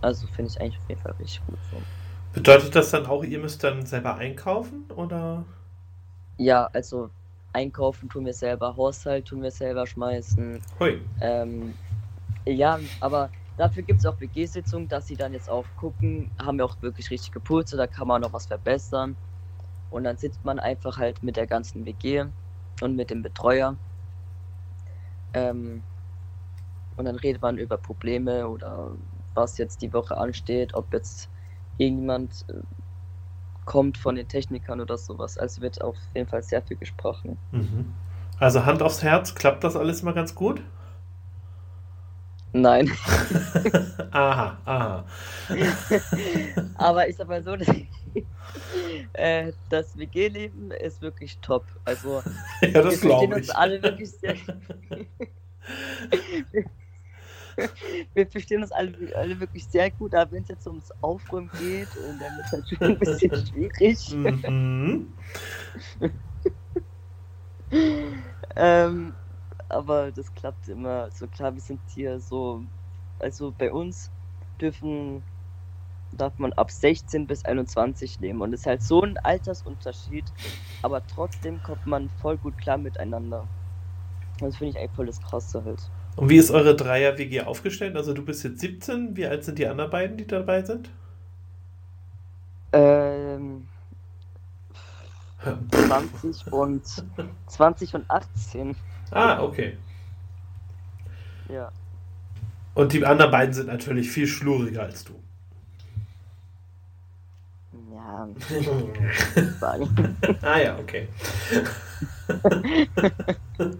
Speaker 2: also finde ich eigentlich auf jeden Fall richtig gut so.
Speaker 1: Bedeutet das dann auch, ihr müsst dann selber einkaufen oder?
Speaker 2: Ja, also einkaufen tun wir selber, Haushalt tun wir selber schmeißen.
Speaker 1: Hui.
Speaker 2: Ähm, ja, aber dafür gibt es auch WG-Sitzungen, dass sie dann jetzt auch gucken, haben wir auch wirklich richtig geputzt oder kann man noch was verbessern. Und dann sitzt man einfach halt mit der ganzen WG und mit dem Betreuer. Ähm, und dann redet man über Probleme oder was jetzt die Woche ansteht, ob jetzt irgendjemand äh, kommt von den Technikern oder sowas. Also wird auf jeden Fall sehr viel gesprochen.
Speaker 1: Mhm. Also Hand aufs Herz, klappt das alles mal ganz gut?
Speaker 2: Nein. *laughs*
Speaker 1: aha, aha. *laughs*
Speaker 2: Aber ich sag mal so, *laughs* äh, das WG-Leben ist wirklich top. Also
Speaker 1: ja, das
Speaker 2: wir verstehen
Speaker 1: glaube
Speaker 2: uns
Speaker 1: ich.
Speaker 2: alle wirklich sehr. wir verstehen uns alle, alle wirklich sehr gut, aber wenn es jetzt ums Aufräumen geht, äh, dann ist halt schon ein bisschen schwierig.
Speaker 1: Mhm.
Speaker 2: ähm, aber das klappt immer. Also klar, wir sind hier so, also bei uns dürfen darf man ab 16 bis 21 leben und es ist halt so ein Altersunterschied, aber trotzdem kommt man voll gut klar miteinander. Das finde ich eigentlich voll das Krasse halt.
Speaker 1: Und wie ist eure Dreier-WG aufgestellt? Also du bist jetzt 17, wie alt sind die anderen beiden, die dabei sind?
Speaker 2: Ähm, 20 und *laughs* 20 und 18.
Speaker 1: Ah, okay.
Speaker 2: Ja.
Speaker 1: Und die anderen beiden sind natürlich viel schluriger als du.
Speaker 2: Ja, *laughs*
Speaker 1: ah ja, okay. *laughs*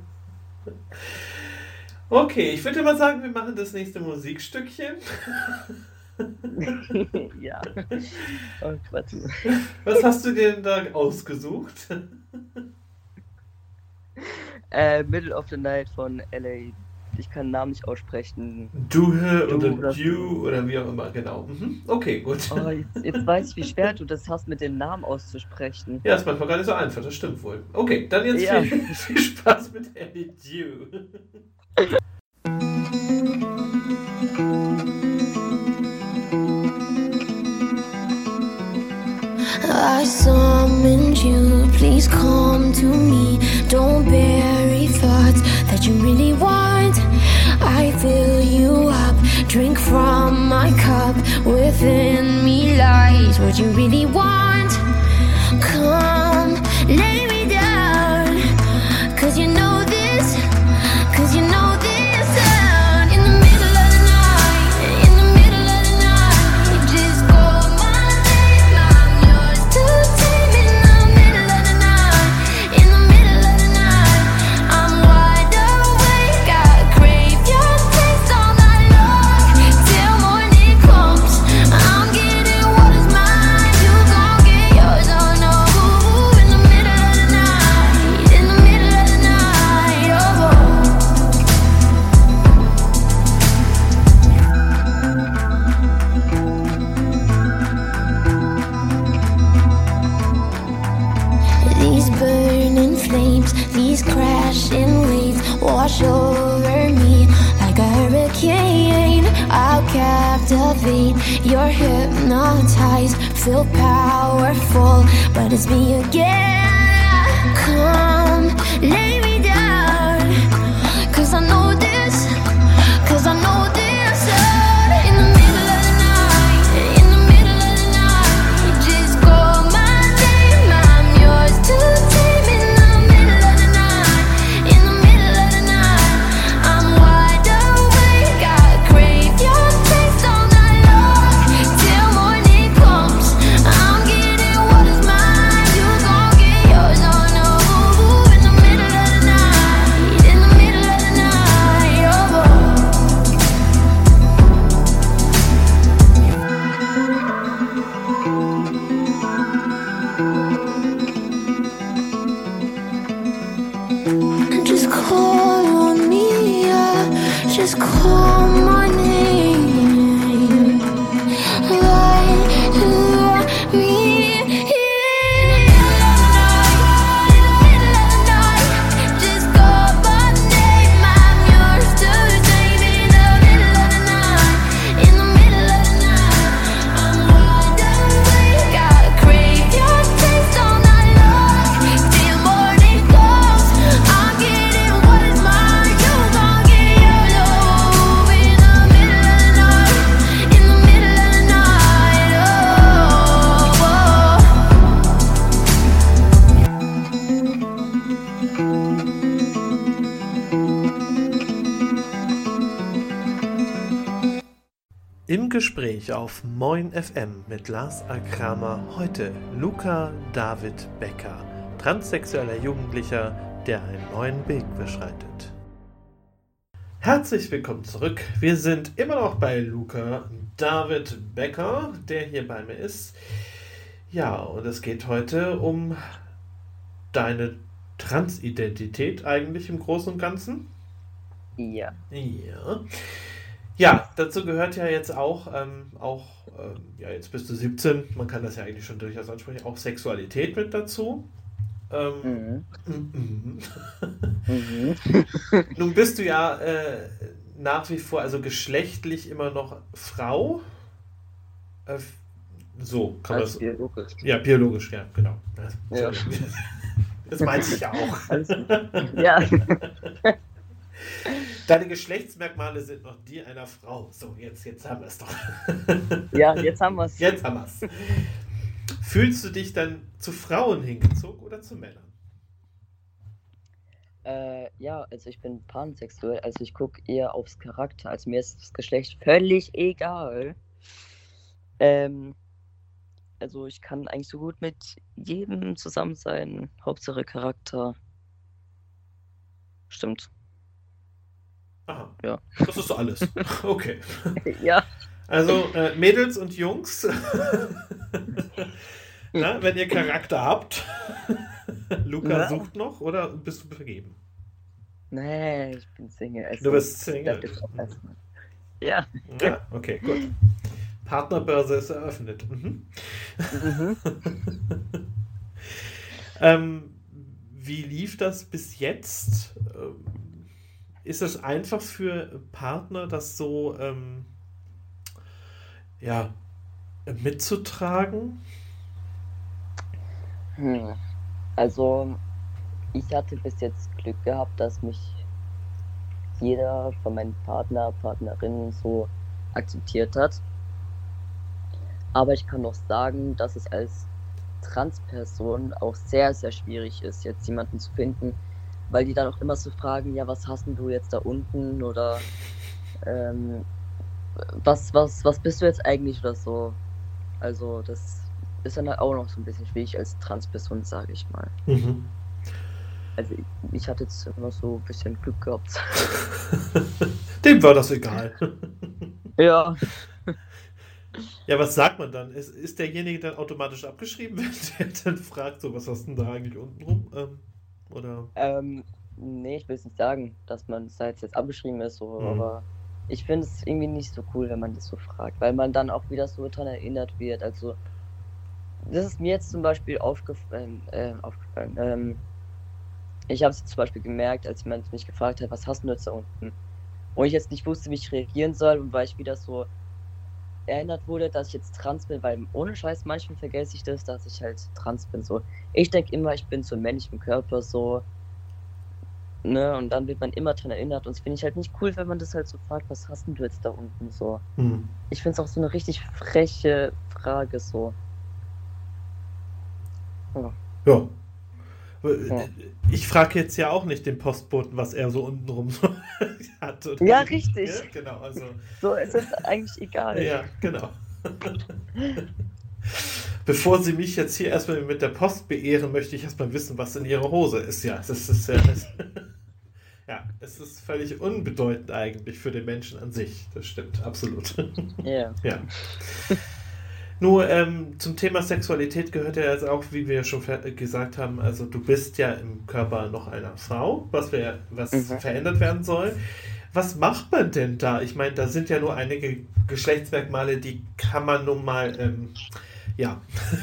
Speaker 1: okay, ich würde mal sagen, wir machen das nächste Musikstückchen. *laughs*
Speaker 2: ja. Oh.
Speaker 1: Was hast du dir denn da ausgesucht?
Speaker 2: Äh, Middle of the Night von LA. Ich kann den Namen nicht aussprechen.
Speaker 1: Duhe
Speaker 2: Du
Speaker 1: oder
Speaker 2: oder
Speaker 1: Dew oder wie auch immer, genau. Mhm. Okay, gut.
Speaker 2: Oh, jetzt, jetzt weiß ich, wie schwer du das hast, mit dem Namen auszusprechen.
Speaker 1: Ja, ist manchmal gar nicht so einfach, das stimmt wohl. Okay, dann jetzt
Speaker 2: Ja.
Speaker 1: viel, *laughs* viel Spaß mit Ellie *laughs* Dew.
Speaker 4: I summoned you, please come to me. Don't bury thoughts that you really want. I fill you up, drink from my cup. Within me lies what you really want. Come, lay me
Speaker 1: Gespräch auf Moin FM mit Lars A. Kramer heute Luca David Becker, transsexueller Jugendlicher, der einen neuen Weg beschreitet. Herzlich willkommen zurück. Wir sind immer noch bei Luca David Becker, der hier bei mir ist. Ja, und es geht heute um deine Transidentität eigentlich im Großen und Ganzen.
Speaker 2: Ja.
Speaker 1: Ja. Ja, dazu gehört ja jetzt auch, ähm, auch ähm, ja, jetzt bist du 17, man kann das ja eigentlich schon durchaus ansprechen, auch Sexualität mit dazu. Ähm,
Speaker 2: Mhm. *laughs*
Speaker 1: mhm. Nun bist du ja äh, nach wie vor, also geschlechtlich immer noch Frau. Äh, so kann man
Speaker 2: Als
Speaker 1: das.
Speaker 2: biologisch.
Speaker 1: Ja, biologisch, ja, genau.
Speaker 2: Ja.
Speaker 1: Das meinte ich *laughs* ja auch. *laughs*
Speaker 2: Ja.
Speaker 1: Deine Geschlechtsmerkmale sind noch die einer Frau. So, jetzt, jetzt haben wir es doch. *laughs*
Speaker 2: ja, jetzt haben wir es.
Speaker 1: Jetzt haben wir es. Fühlst du dich dann zu Frauen hingezogen oder zu Männern?
Speaker 2: Äh, ja, also ich bin pansexuell, also ich gucke eher aufs Charakter. Also mir ist das Geschlecht völlig egal. Ähm, also ich kann eigentlich so gut mit jedem zusammen sein. Hauptsache Charakter. Stimmt.
Speaker 1: Aha.
Speaker 2: Ja.
Speaker 1: Das ist so alles. *laughs* Okay.
Speaker 2: ja.
Speaker 1: Also äh, Mädels und Jungs, *laughs* Na, wenn ihr Charakter habt, *laughs* Luca
Speaker 2: Ja.
Speaker 1: sucht noch oder bist du vergeben?
Speaker 2: Nee, ich bin Single. Also
Speaker 1: Du bist Single.
Speaker 2: erstmal. Ja.
Speaker 1: Ja, okay, gut. Partnerbörse ist eröffnet. Mhm.
Speaker 2: Mhm.
Speaker 1: Ähm, wie lief das bis jetzt? Ist es einfach für Partner, das so ähm, ja, mitzutragen?
Speaker 2: Hm. Also, ich hatte bis jetzt Glück gehabt, dass mich jeder von meinen Partner, Partnerinnen so akzeptiert hat. Aber ich kann auch sagen, dass es als Transperson auch sehr, sehr schwierig ist, jetzt jemanden zu finden, weil die dann auch immer so fragen, ja, was hast denn du jetzt da unten oder ähm, was, was, was bist du jetzt eigentlich oder so. Also das ist dann halt auch noch so ein bisschen schwierig als Transperson, sage ich mal.
Speaker 1: Mhm.
Speaker 2: Also ich, ich hatte jetzt immer so ein bisschen Glück gehabt. *laughs*
Speaker 1: Dem war das egal. *laughs*
Speaker 2: ja.
Speaker 1: Ja, was sagt man dann? Ist, ist derjenige dann automatisch abgeschrieben, *laughs* wenn der dann fragt, so, was hast du denn da eigentlich unten rum? Ähm, oder?
Speaker 2: Ähm, nee, ich will es nicht sagen, dass man es halt jetzt abgeschrieben ist, so,
Speaker 1: Mhm.
Speaker 2: aber ich finde es irgendwie nicht so cool, wenn man das so fragt, weil man dann auch wieder so dran erinnert wird. Also, das ist mir jetzt zum Beispiel aufgefallen, äh, aufgefallen. Ähm, ich habe es zum Beispiel gemerkt, als jemand mich gefragt hat, was hast du jetzt da unten? Und ich jetzt nicht wusste, wie ich reagieren soll und weil ich wieder so erinnert wurde, dass ich jetzt trans bin, weil ohne Scheiß manchmal vergesse ich das, dass ich halt trans bin. So, ich denke immer, ich bin so ein männlichem Körper, so, ne, und dann wird man immer dran erinnert und das finde ich halt nicht cool, wenn man das halt so fragt, was hast denn du jetzt da unten so?
Speaker 1: Hm.
Speaker 2: Ich finde es auch so eine richtig freche Frage so.
Speaker 1: Ja. Äh,
Speaker 2: Ja.
Speaker 1: Ich frage jetzt ja auch nicht den Postboten, was er so untenrum so *laughs* hat.
Speaker 2: Ja, richtig.
Speaker 1: Ja, genau, also.
Speaker 2: So, es ist eigentlich egal.
Speaker 1: Ja, genau. *laughs* Bevor Sie mich jetzt hier erstmal mit der Post beehren, möchte ich erstmal wissen, was in Ihrer Hose ist. Ja, das ist ja. Das, *laughs* ja, es ist völlig unbedeutend eigentlich für den Menschen an sich. Das stimmt, absolut.
Speaker 2: Ja.
Speaker 1: Ja. Nur ähm, zum Thema Sexualität gehört ja jetzt auch, wie wir schon ver- gesagt haben, also du bist ja im Körper noch einer Frau, was, wir, was
Speaker 2: Mhm.
Speaker 1: verändert werden soll. Was macht man denn da? Ich meine, da sind ja nur einige Geschlechtsmerkmale, die kann man nun mal ähm, ja,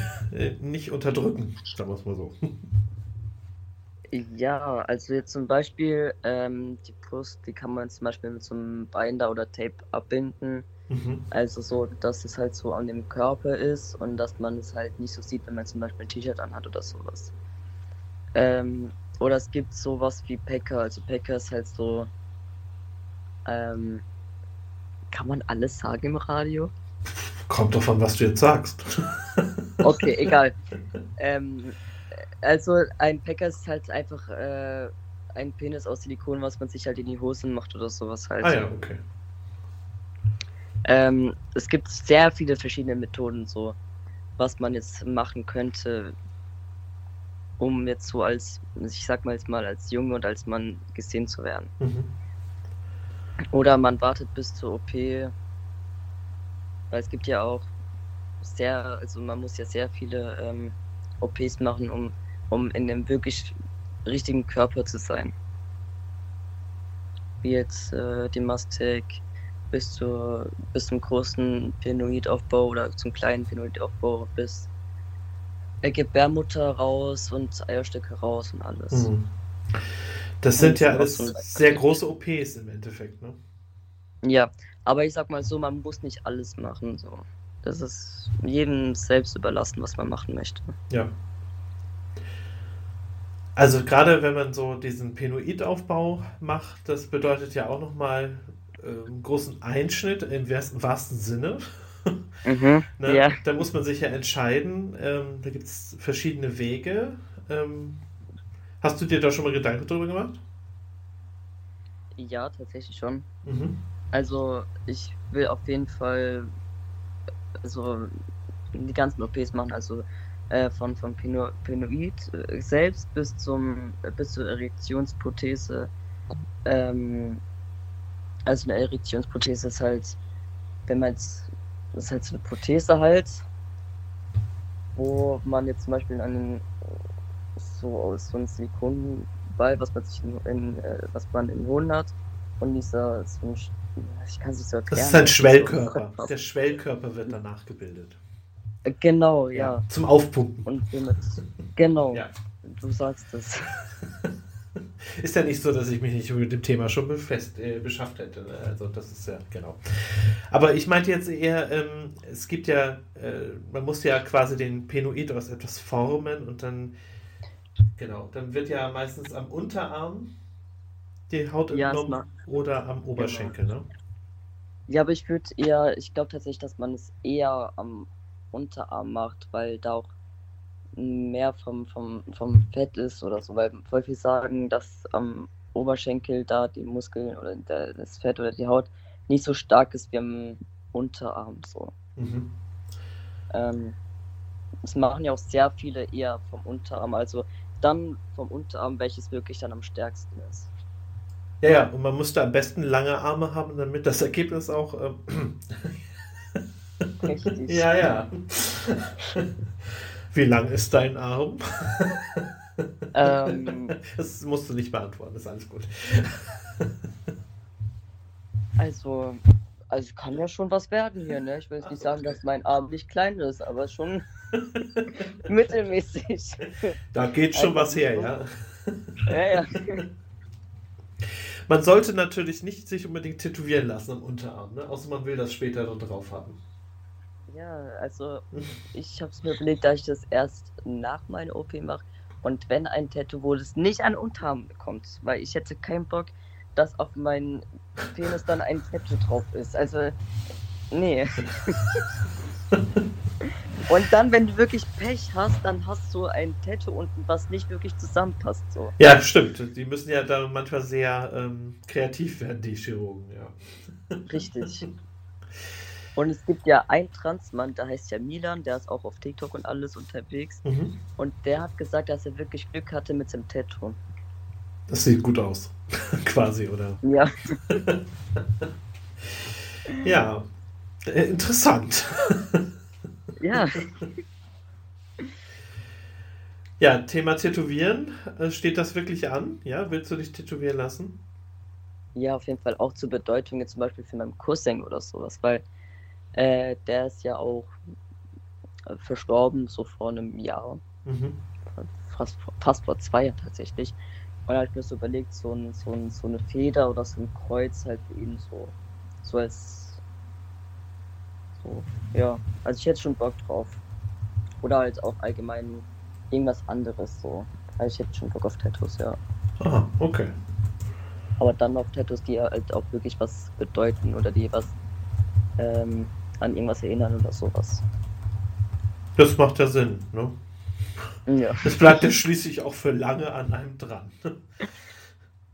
Speaker 1: *laughs* nicht unterdrücken, sagen wir es mal so.
Speaker 2: Ja, also jetzt zum Beispiel ähm, die Brust, die kann man zum Beispiel mit so einem Binder oder Tape abbinden.
Speaker 1: Mhm.
Speaker 2: Also so, dass es halt so an dem Körper ist und dass man es halt nicht so sieht, wenn man zum Beispiel ein T-Shirt anhat oder sowas. Ähm, oder es gibt sowas wie Packer. Also Packer ist halt so. Ähm, kann man alles sagen im Radio?
Speaker 1: Kommt davon, was du jetzt sagst. *laughs*
Speaker 2: Okay, egal. Ähm, Also ein Packer ist halt einfach äh, ein Penis aus Silikon, was man sich halt in die Hosen macht oder sowas halt.
Speaker 1: Ah ja, okay.
Speaker 2: Ähm, es gibt sehr viele verschiedene Methoden, so was man jetzt machen könnte, um jetzt so als, ich sag mal jetzt mal als Junge und als Mann gesehen zu werden.
Speaker 1: Mhm.
Speaker 2: Oder man wartet bis zur OP, weil es gibt ja auch sehr, also man muss ja sehr viele ähm, OPs machen, um, um in dem wirklich richtigen Körper zu sein. Wie jetzt äh, die Mastek bis, zur, bis zum großen Penoidaufbau oder zum kleinen Penoidaufbau bis er Gebärmutter raus und Eierstöcke raus und alles.
Speaker 1: Mhm. Das sind ja alles sehr große OPs im Endeffekt, ne?
Speaker 2: Ja, aber ich sag mal so, man muss nicht alles machen. So. Das ist jedem selbst überlassen, was man machen möchte.
Speaker 1: Ja. Also gerade wenn man so diesen Penoidaufbau macht, das bedeutet ja auch nochmal äh, großen Einschnitt im wahrsten Sinne.
Speaker 2: Mhm, *laughs*
Speaker 1: ne?
Speaker 2: ja.
Speaker 1: Da muss man sich ja entscheiden. Ähm, da gibt es verschiedene Wege. Ähm, hast du dir da schon mal Gedanken drüber gemacht?
Speaker 2: Ja, tatsächlich schon.
Speaker 1: Mhm.
Speaker 2: Also ich will auf jeden Fall also die ganzen OPs machen, also äh, von, von Pino, Pinoid äh, selbst bis zum bis zur Erektionsprothese. Ähm, also eine Erektionsprothese ist halt, wenn man jetzt, das ist halt so eine Prothese halt, wo man jetzt zum Beispiel einen so aus so einem Silikonball, was man sich in, in äh, was man im Hohn hat, und dieser so ein, ich kann es nicht so erklären.
Speaker 1: Das ist ein Schwellkörper. Der Schwellkörper wird danach gebildet.
Speaker 2: Äh, Genau, ja.
Speaker 1: Zum Aufpumpen.
Speaker 2: Und genau,
Speaker 1: Ja.
Speaker 2: du sagst es. *laughs*
Speaker 1: Ist ja nicht so, dass ich mich nicht mit dem Thema schon befest, äh, beschafft hätte. Ne? Also das ist ja, genau. Aber ich meinte jetzt eher, ähm, es gibt ja, äh, man muss ja quasi den Penoid aus etwas formen und dann, genau, dann wird ja meistens am Unterarm die Haut
Speaker 2: Ja,
Speaker 1: entnommen oder am Oberschenkel, ne?
Speaker 2: Ja, aber ich würde eher, ich glaube tatsächlich, dass man es eher am Unterarm macht, weil da auch mehr vom, vom, vom Fett ist oder so, weil voll viel sagen, dass am Oberschenkel da die Muskeln oder der, das Fett oder die Haut nicht so stark ist wie am Unterarm so.
Speaker 1: Mhm.
Speaker 2: Ähm, das machen ja auch sehr viele eher vom Unterarm, also dann vom Unterarm, welches wirklich dann am stärksten ist.
Speaker 1: Ja, ja, und man muss da am besten lange Arme haben, damit das Ergebnis auch. Ähm,
Speaker 2: Richtig. *laughs*
Speaker 1: ja, ja. *laughs* Wie lang ist dein Arm?
Speaker 2: Ähm, *laughs*
Speaker 1: Das musst du nicht beantworten, ist alles gut.
Speaker 2: Also, also kann ja schon was werden hier, ne? Ich will jetzt nicht sagen, dass mein Arm nicht klein ist, aber schon *laughs* mittelmäßig.
Speaker 1: Da geht schon was her, ja. *laughs*
Speaker 2: ja, ja.
Speaker 1: Man sollte natürlich nicht sich unbedingt tätowieren lassen am Unterarm, ne? außer man will das später noch drauf haben.
Speaker 2: Ja, also ich habe es mir überlegt, dass ich das erst nach meiner OP mache. Und wenn ein Tattoo, wo das nicht an Unterarm kommt, weil ich hätte keinen Bock, dass auf meinen Penis dann ein Tattoo drauf ist. Also, nee. *laughs* Und dann, wenn du wirklich Pech hast, dann hast du ein Tattoo unten, was nicht wirklich zusammenpasst. So.
Speaker 1: Ja, stimmt. Die müssen ja da manchmal sehr ähm, kreativ werden, die Chirurgen, ja.
Speaker 2: Richtig. *laughs* Und es gibt ja einen Transmann, der heißt ja Milan, der ist auch auf TikTok und alles unterwegs.
Speaker 1: Mhm.
Speaker 2: Und der hat gesagt, dass er wirklich Glück hatte mit seinem Tattoo.
Speaker 1: Das sieht gut aus. *laughs* Quasi, oder?
Speaker 2: Ja. *laughs*
Speaker 1: Ja. Äh, interessant. *laughs*
Speaker 2: Ja.
Speaker 1: Ja, Thema Tätowieren. Äh, Steht das wirklich an? Ja, willst du dich tätowieren lassen?
Speaker 2: Ja, auf jeden Fall auch zur Bedeutung jetzt zum Beispiel für meinen Cousin oder sowas, weil äh, der ist ja auch verstorben, so vor einem Jahr,
Speaker 1: Mhm.
Speaker 2: fast, fast vor zwei Jahren tatsächlich. Und da hab ich mir so überlegt, so, ein, so, ein, so eine Feder oder so ein Kreuz halt für ihn so, so als, so, ja, also ich hätte schon Bock drauf. Oder halt auch allgemein irgendwas anderes so. Also ich hätte schon Bock auf Tattoos, ja.
Speaker 1: Aha, okay.
Speaker 2: Aber dann auf Tattoos, die halt auch wirklich was bedeuten oder die was ähm, an irgendwas erinnern oder sowas.
Speaker 1: Das macht ja Sinn, ne?
Speaker 2: Ja.
Speaker 1: Es bleibt ja schließlich auch für lange an einem dran.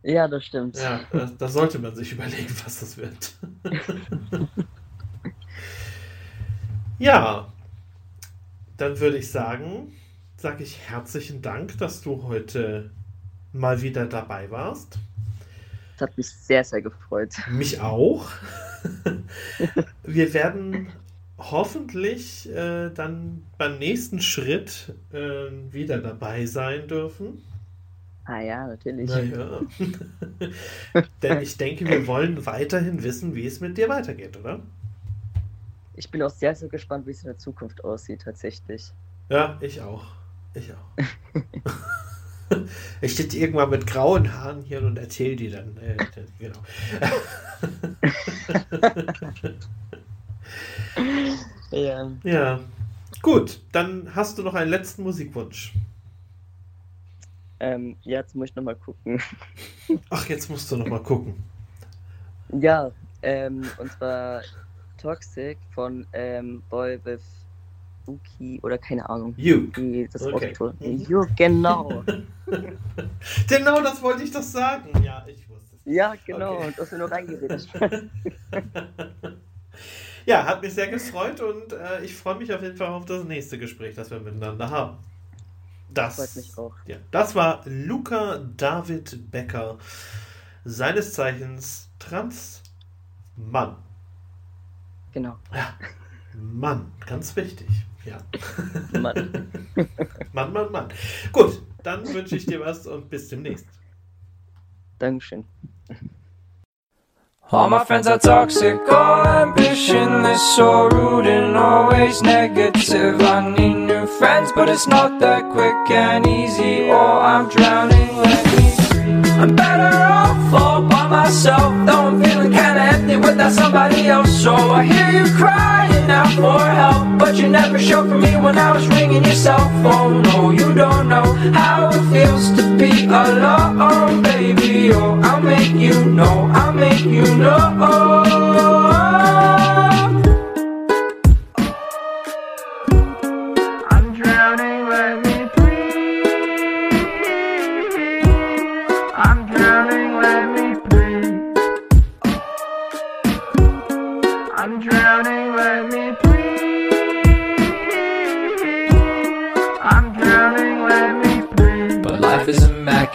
Speaker 2: ja, das stimmt.
Speaker 1: Ja, da sollte man sich überlegen, was das wird. ja, dann würde ich sagen, sage ich herzlichen Dank, dass du heute mal wieder dabei warst.
Speaker 2: Das hat mich sehr, sehr gefreut.
Speaker 1: Mich auch. *laughs* Wir werden hoffentlich äh, dann beim nächsten Schritt äh, wieder dabei sein dürfen.
Speaker 2: Ah ja, natürlich.
Speaker 1: Naja. *laughs* Denn ich denke, wir wollen weiterhin wissen, wie es mit dir weitergeht, oder?
Speaker 2: Ich bin auch sehr, sehr gespannt, wie es in der Zukunft aussieht, tatsächlich.
Speaker 1: Ja, ich auch. Ich auch. *laughs* *laughs* ich stehe irgendwann mit grauen Haaren hier und erzähle die dann. Äh, *laughs* genau.
Speaker 2: Ja. *laughs*
Speaker 1: ja. Gut, dann hast du noch einen letzten Musikwunsch.
Speaker 2: Ähm, jetzt muss ich nochmal gucken.
Speaker 1: Ach, jetzt musst du nochmal gucken.
Speaker 2: Ja, ähm, und zwar Toxic von ähm, Boy with Uki oder keine Ahnung.
Speaker 1: You.
Speaker 2: Das
Speaker 1: Okay.
Speaker 2: ausgesprochen You, genau. *laughs*
Speaker 1: genau das wollte ich doch sagen. Ja, ich wusste es.
Speaker 2: Ja, genau.
Speaker 1: Okay.
Speaker 2: Und das mir noch reingeredet. *laughs*
Speaker 1: Ja, hat mich sehr gefreut und äh, ich freue mich auf jeden Fall auf das nächste Gespräch, das wir miteinander haben. Das,
Speaker 2: Freut mich auch.
Speaker 1: Ja, das war Luca David Becker, seines Zeichens Transmann.
Speaker 2: genau.
Speaker 1: Ja, Mann, ganz wichtig. Ja.
Speaker 2: Mann. *laughs*
Speaker 1: Mann, Mann, Mann. Gut, dann wünsche ich dir was und bis demnächst.
Speaker 2: Dankeschön.
Speaker 5: All my friends are toxic, all ambitionless, so rude and always negative. I need new friends, but it's not that quick and easy. Oh, I'm drowning, let me. I'm better off all by myself, though I'm feeling kinda empty without somebody else. So I hear you crying out for help, but you never showed for me when I was ringing your cell phone. No, you don't know how it feels to be alone, baby. Oh, I'll make you know, I'll make you know.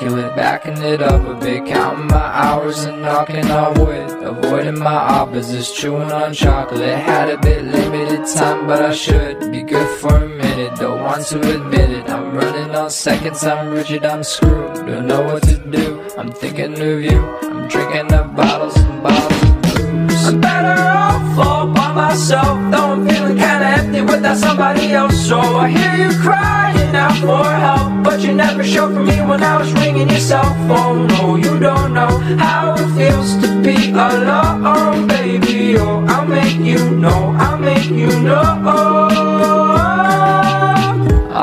Speaker 5: Immaculate, backing it up a bit, counting my hours and knocking on wood. Avoiding my opposites, chewing on chocolate. Had a bit limited time, but I should be good for a minute. Don't want to admit it. I'm running on seconds, I'm rigid, I'm screwed. Don't know what to do. I'm thinking of you. I'm drinking up bottles and bottles of booze. I'm better off all by myself, though I'm feeling kinda empty without somebody else. So I hear you crying out for help, never showed for me when I was ringing your cell phone. No, you don't know how it feels to be alone, baby. Oh, I'll make you know, I'll make you know.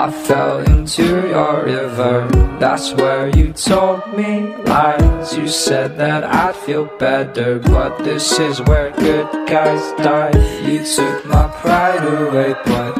Speaker 5: I fell into your river. That's where you told me lies. You said that I'd feel better, but this is where good guys die. You took my pride away, but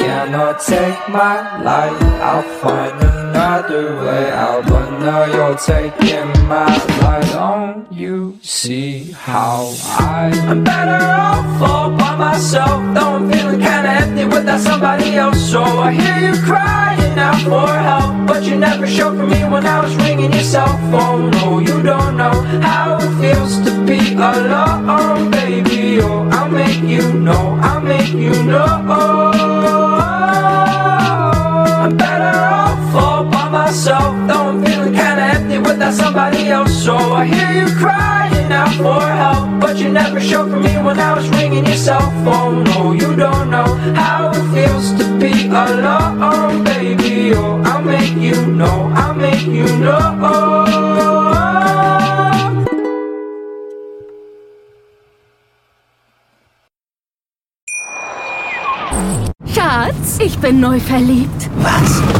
Speaker 5: cannot take my life. I'll find another way out, but now you're taking my life. Don't you see how I? I'm better off all by myself, though I'm feeling kinda empty without somebody else. So I hear you crying out for help, but you never showed for me when I was ringing your cell phone. No, you don't know how it feels to be alone, baby. Oh, I'll make you know, I'll make you know. Myself, though I'm feeling kinda empty without somebody else. So I hear you crying out for help, but you never showed for me when I was ringing your cell phone. No, you don't know how it feels to be alone, baby. Oh, I'll make you know, I'll make you know.
Speaker 6: Schatz, ich bin neu verliebt.
Speaker 7: Was?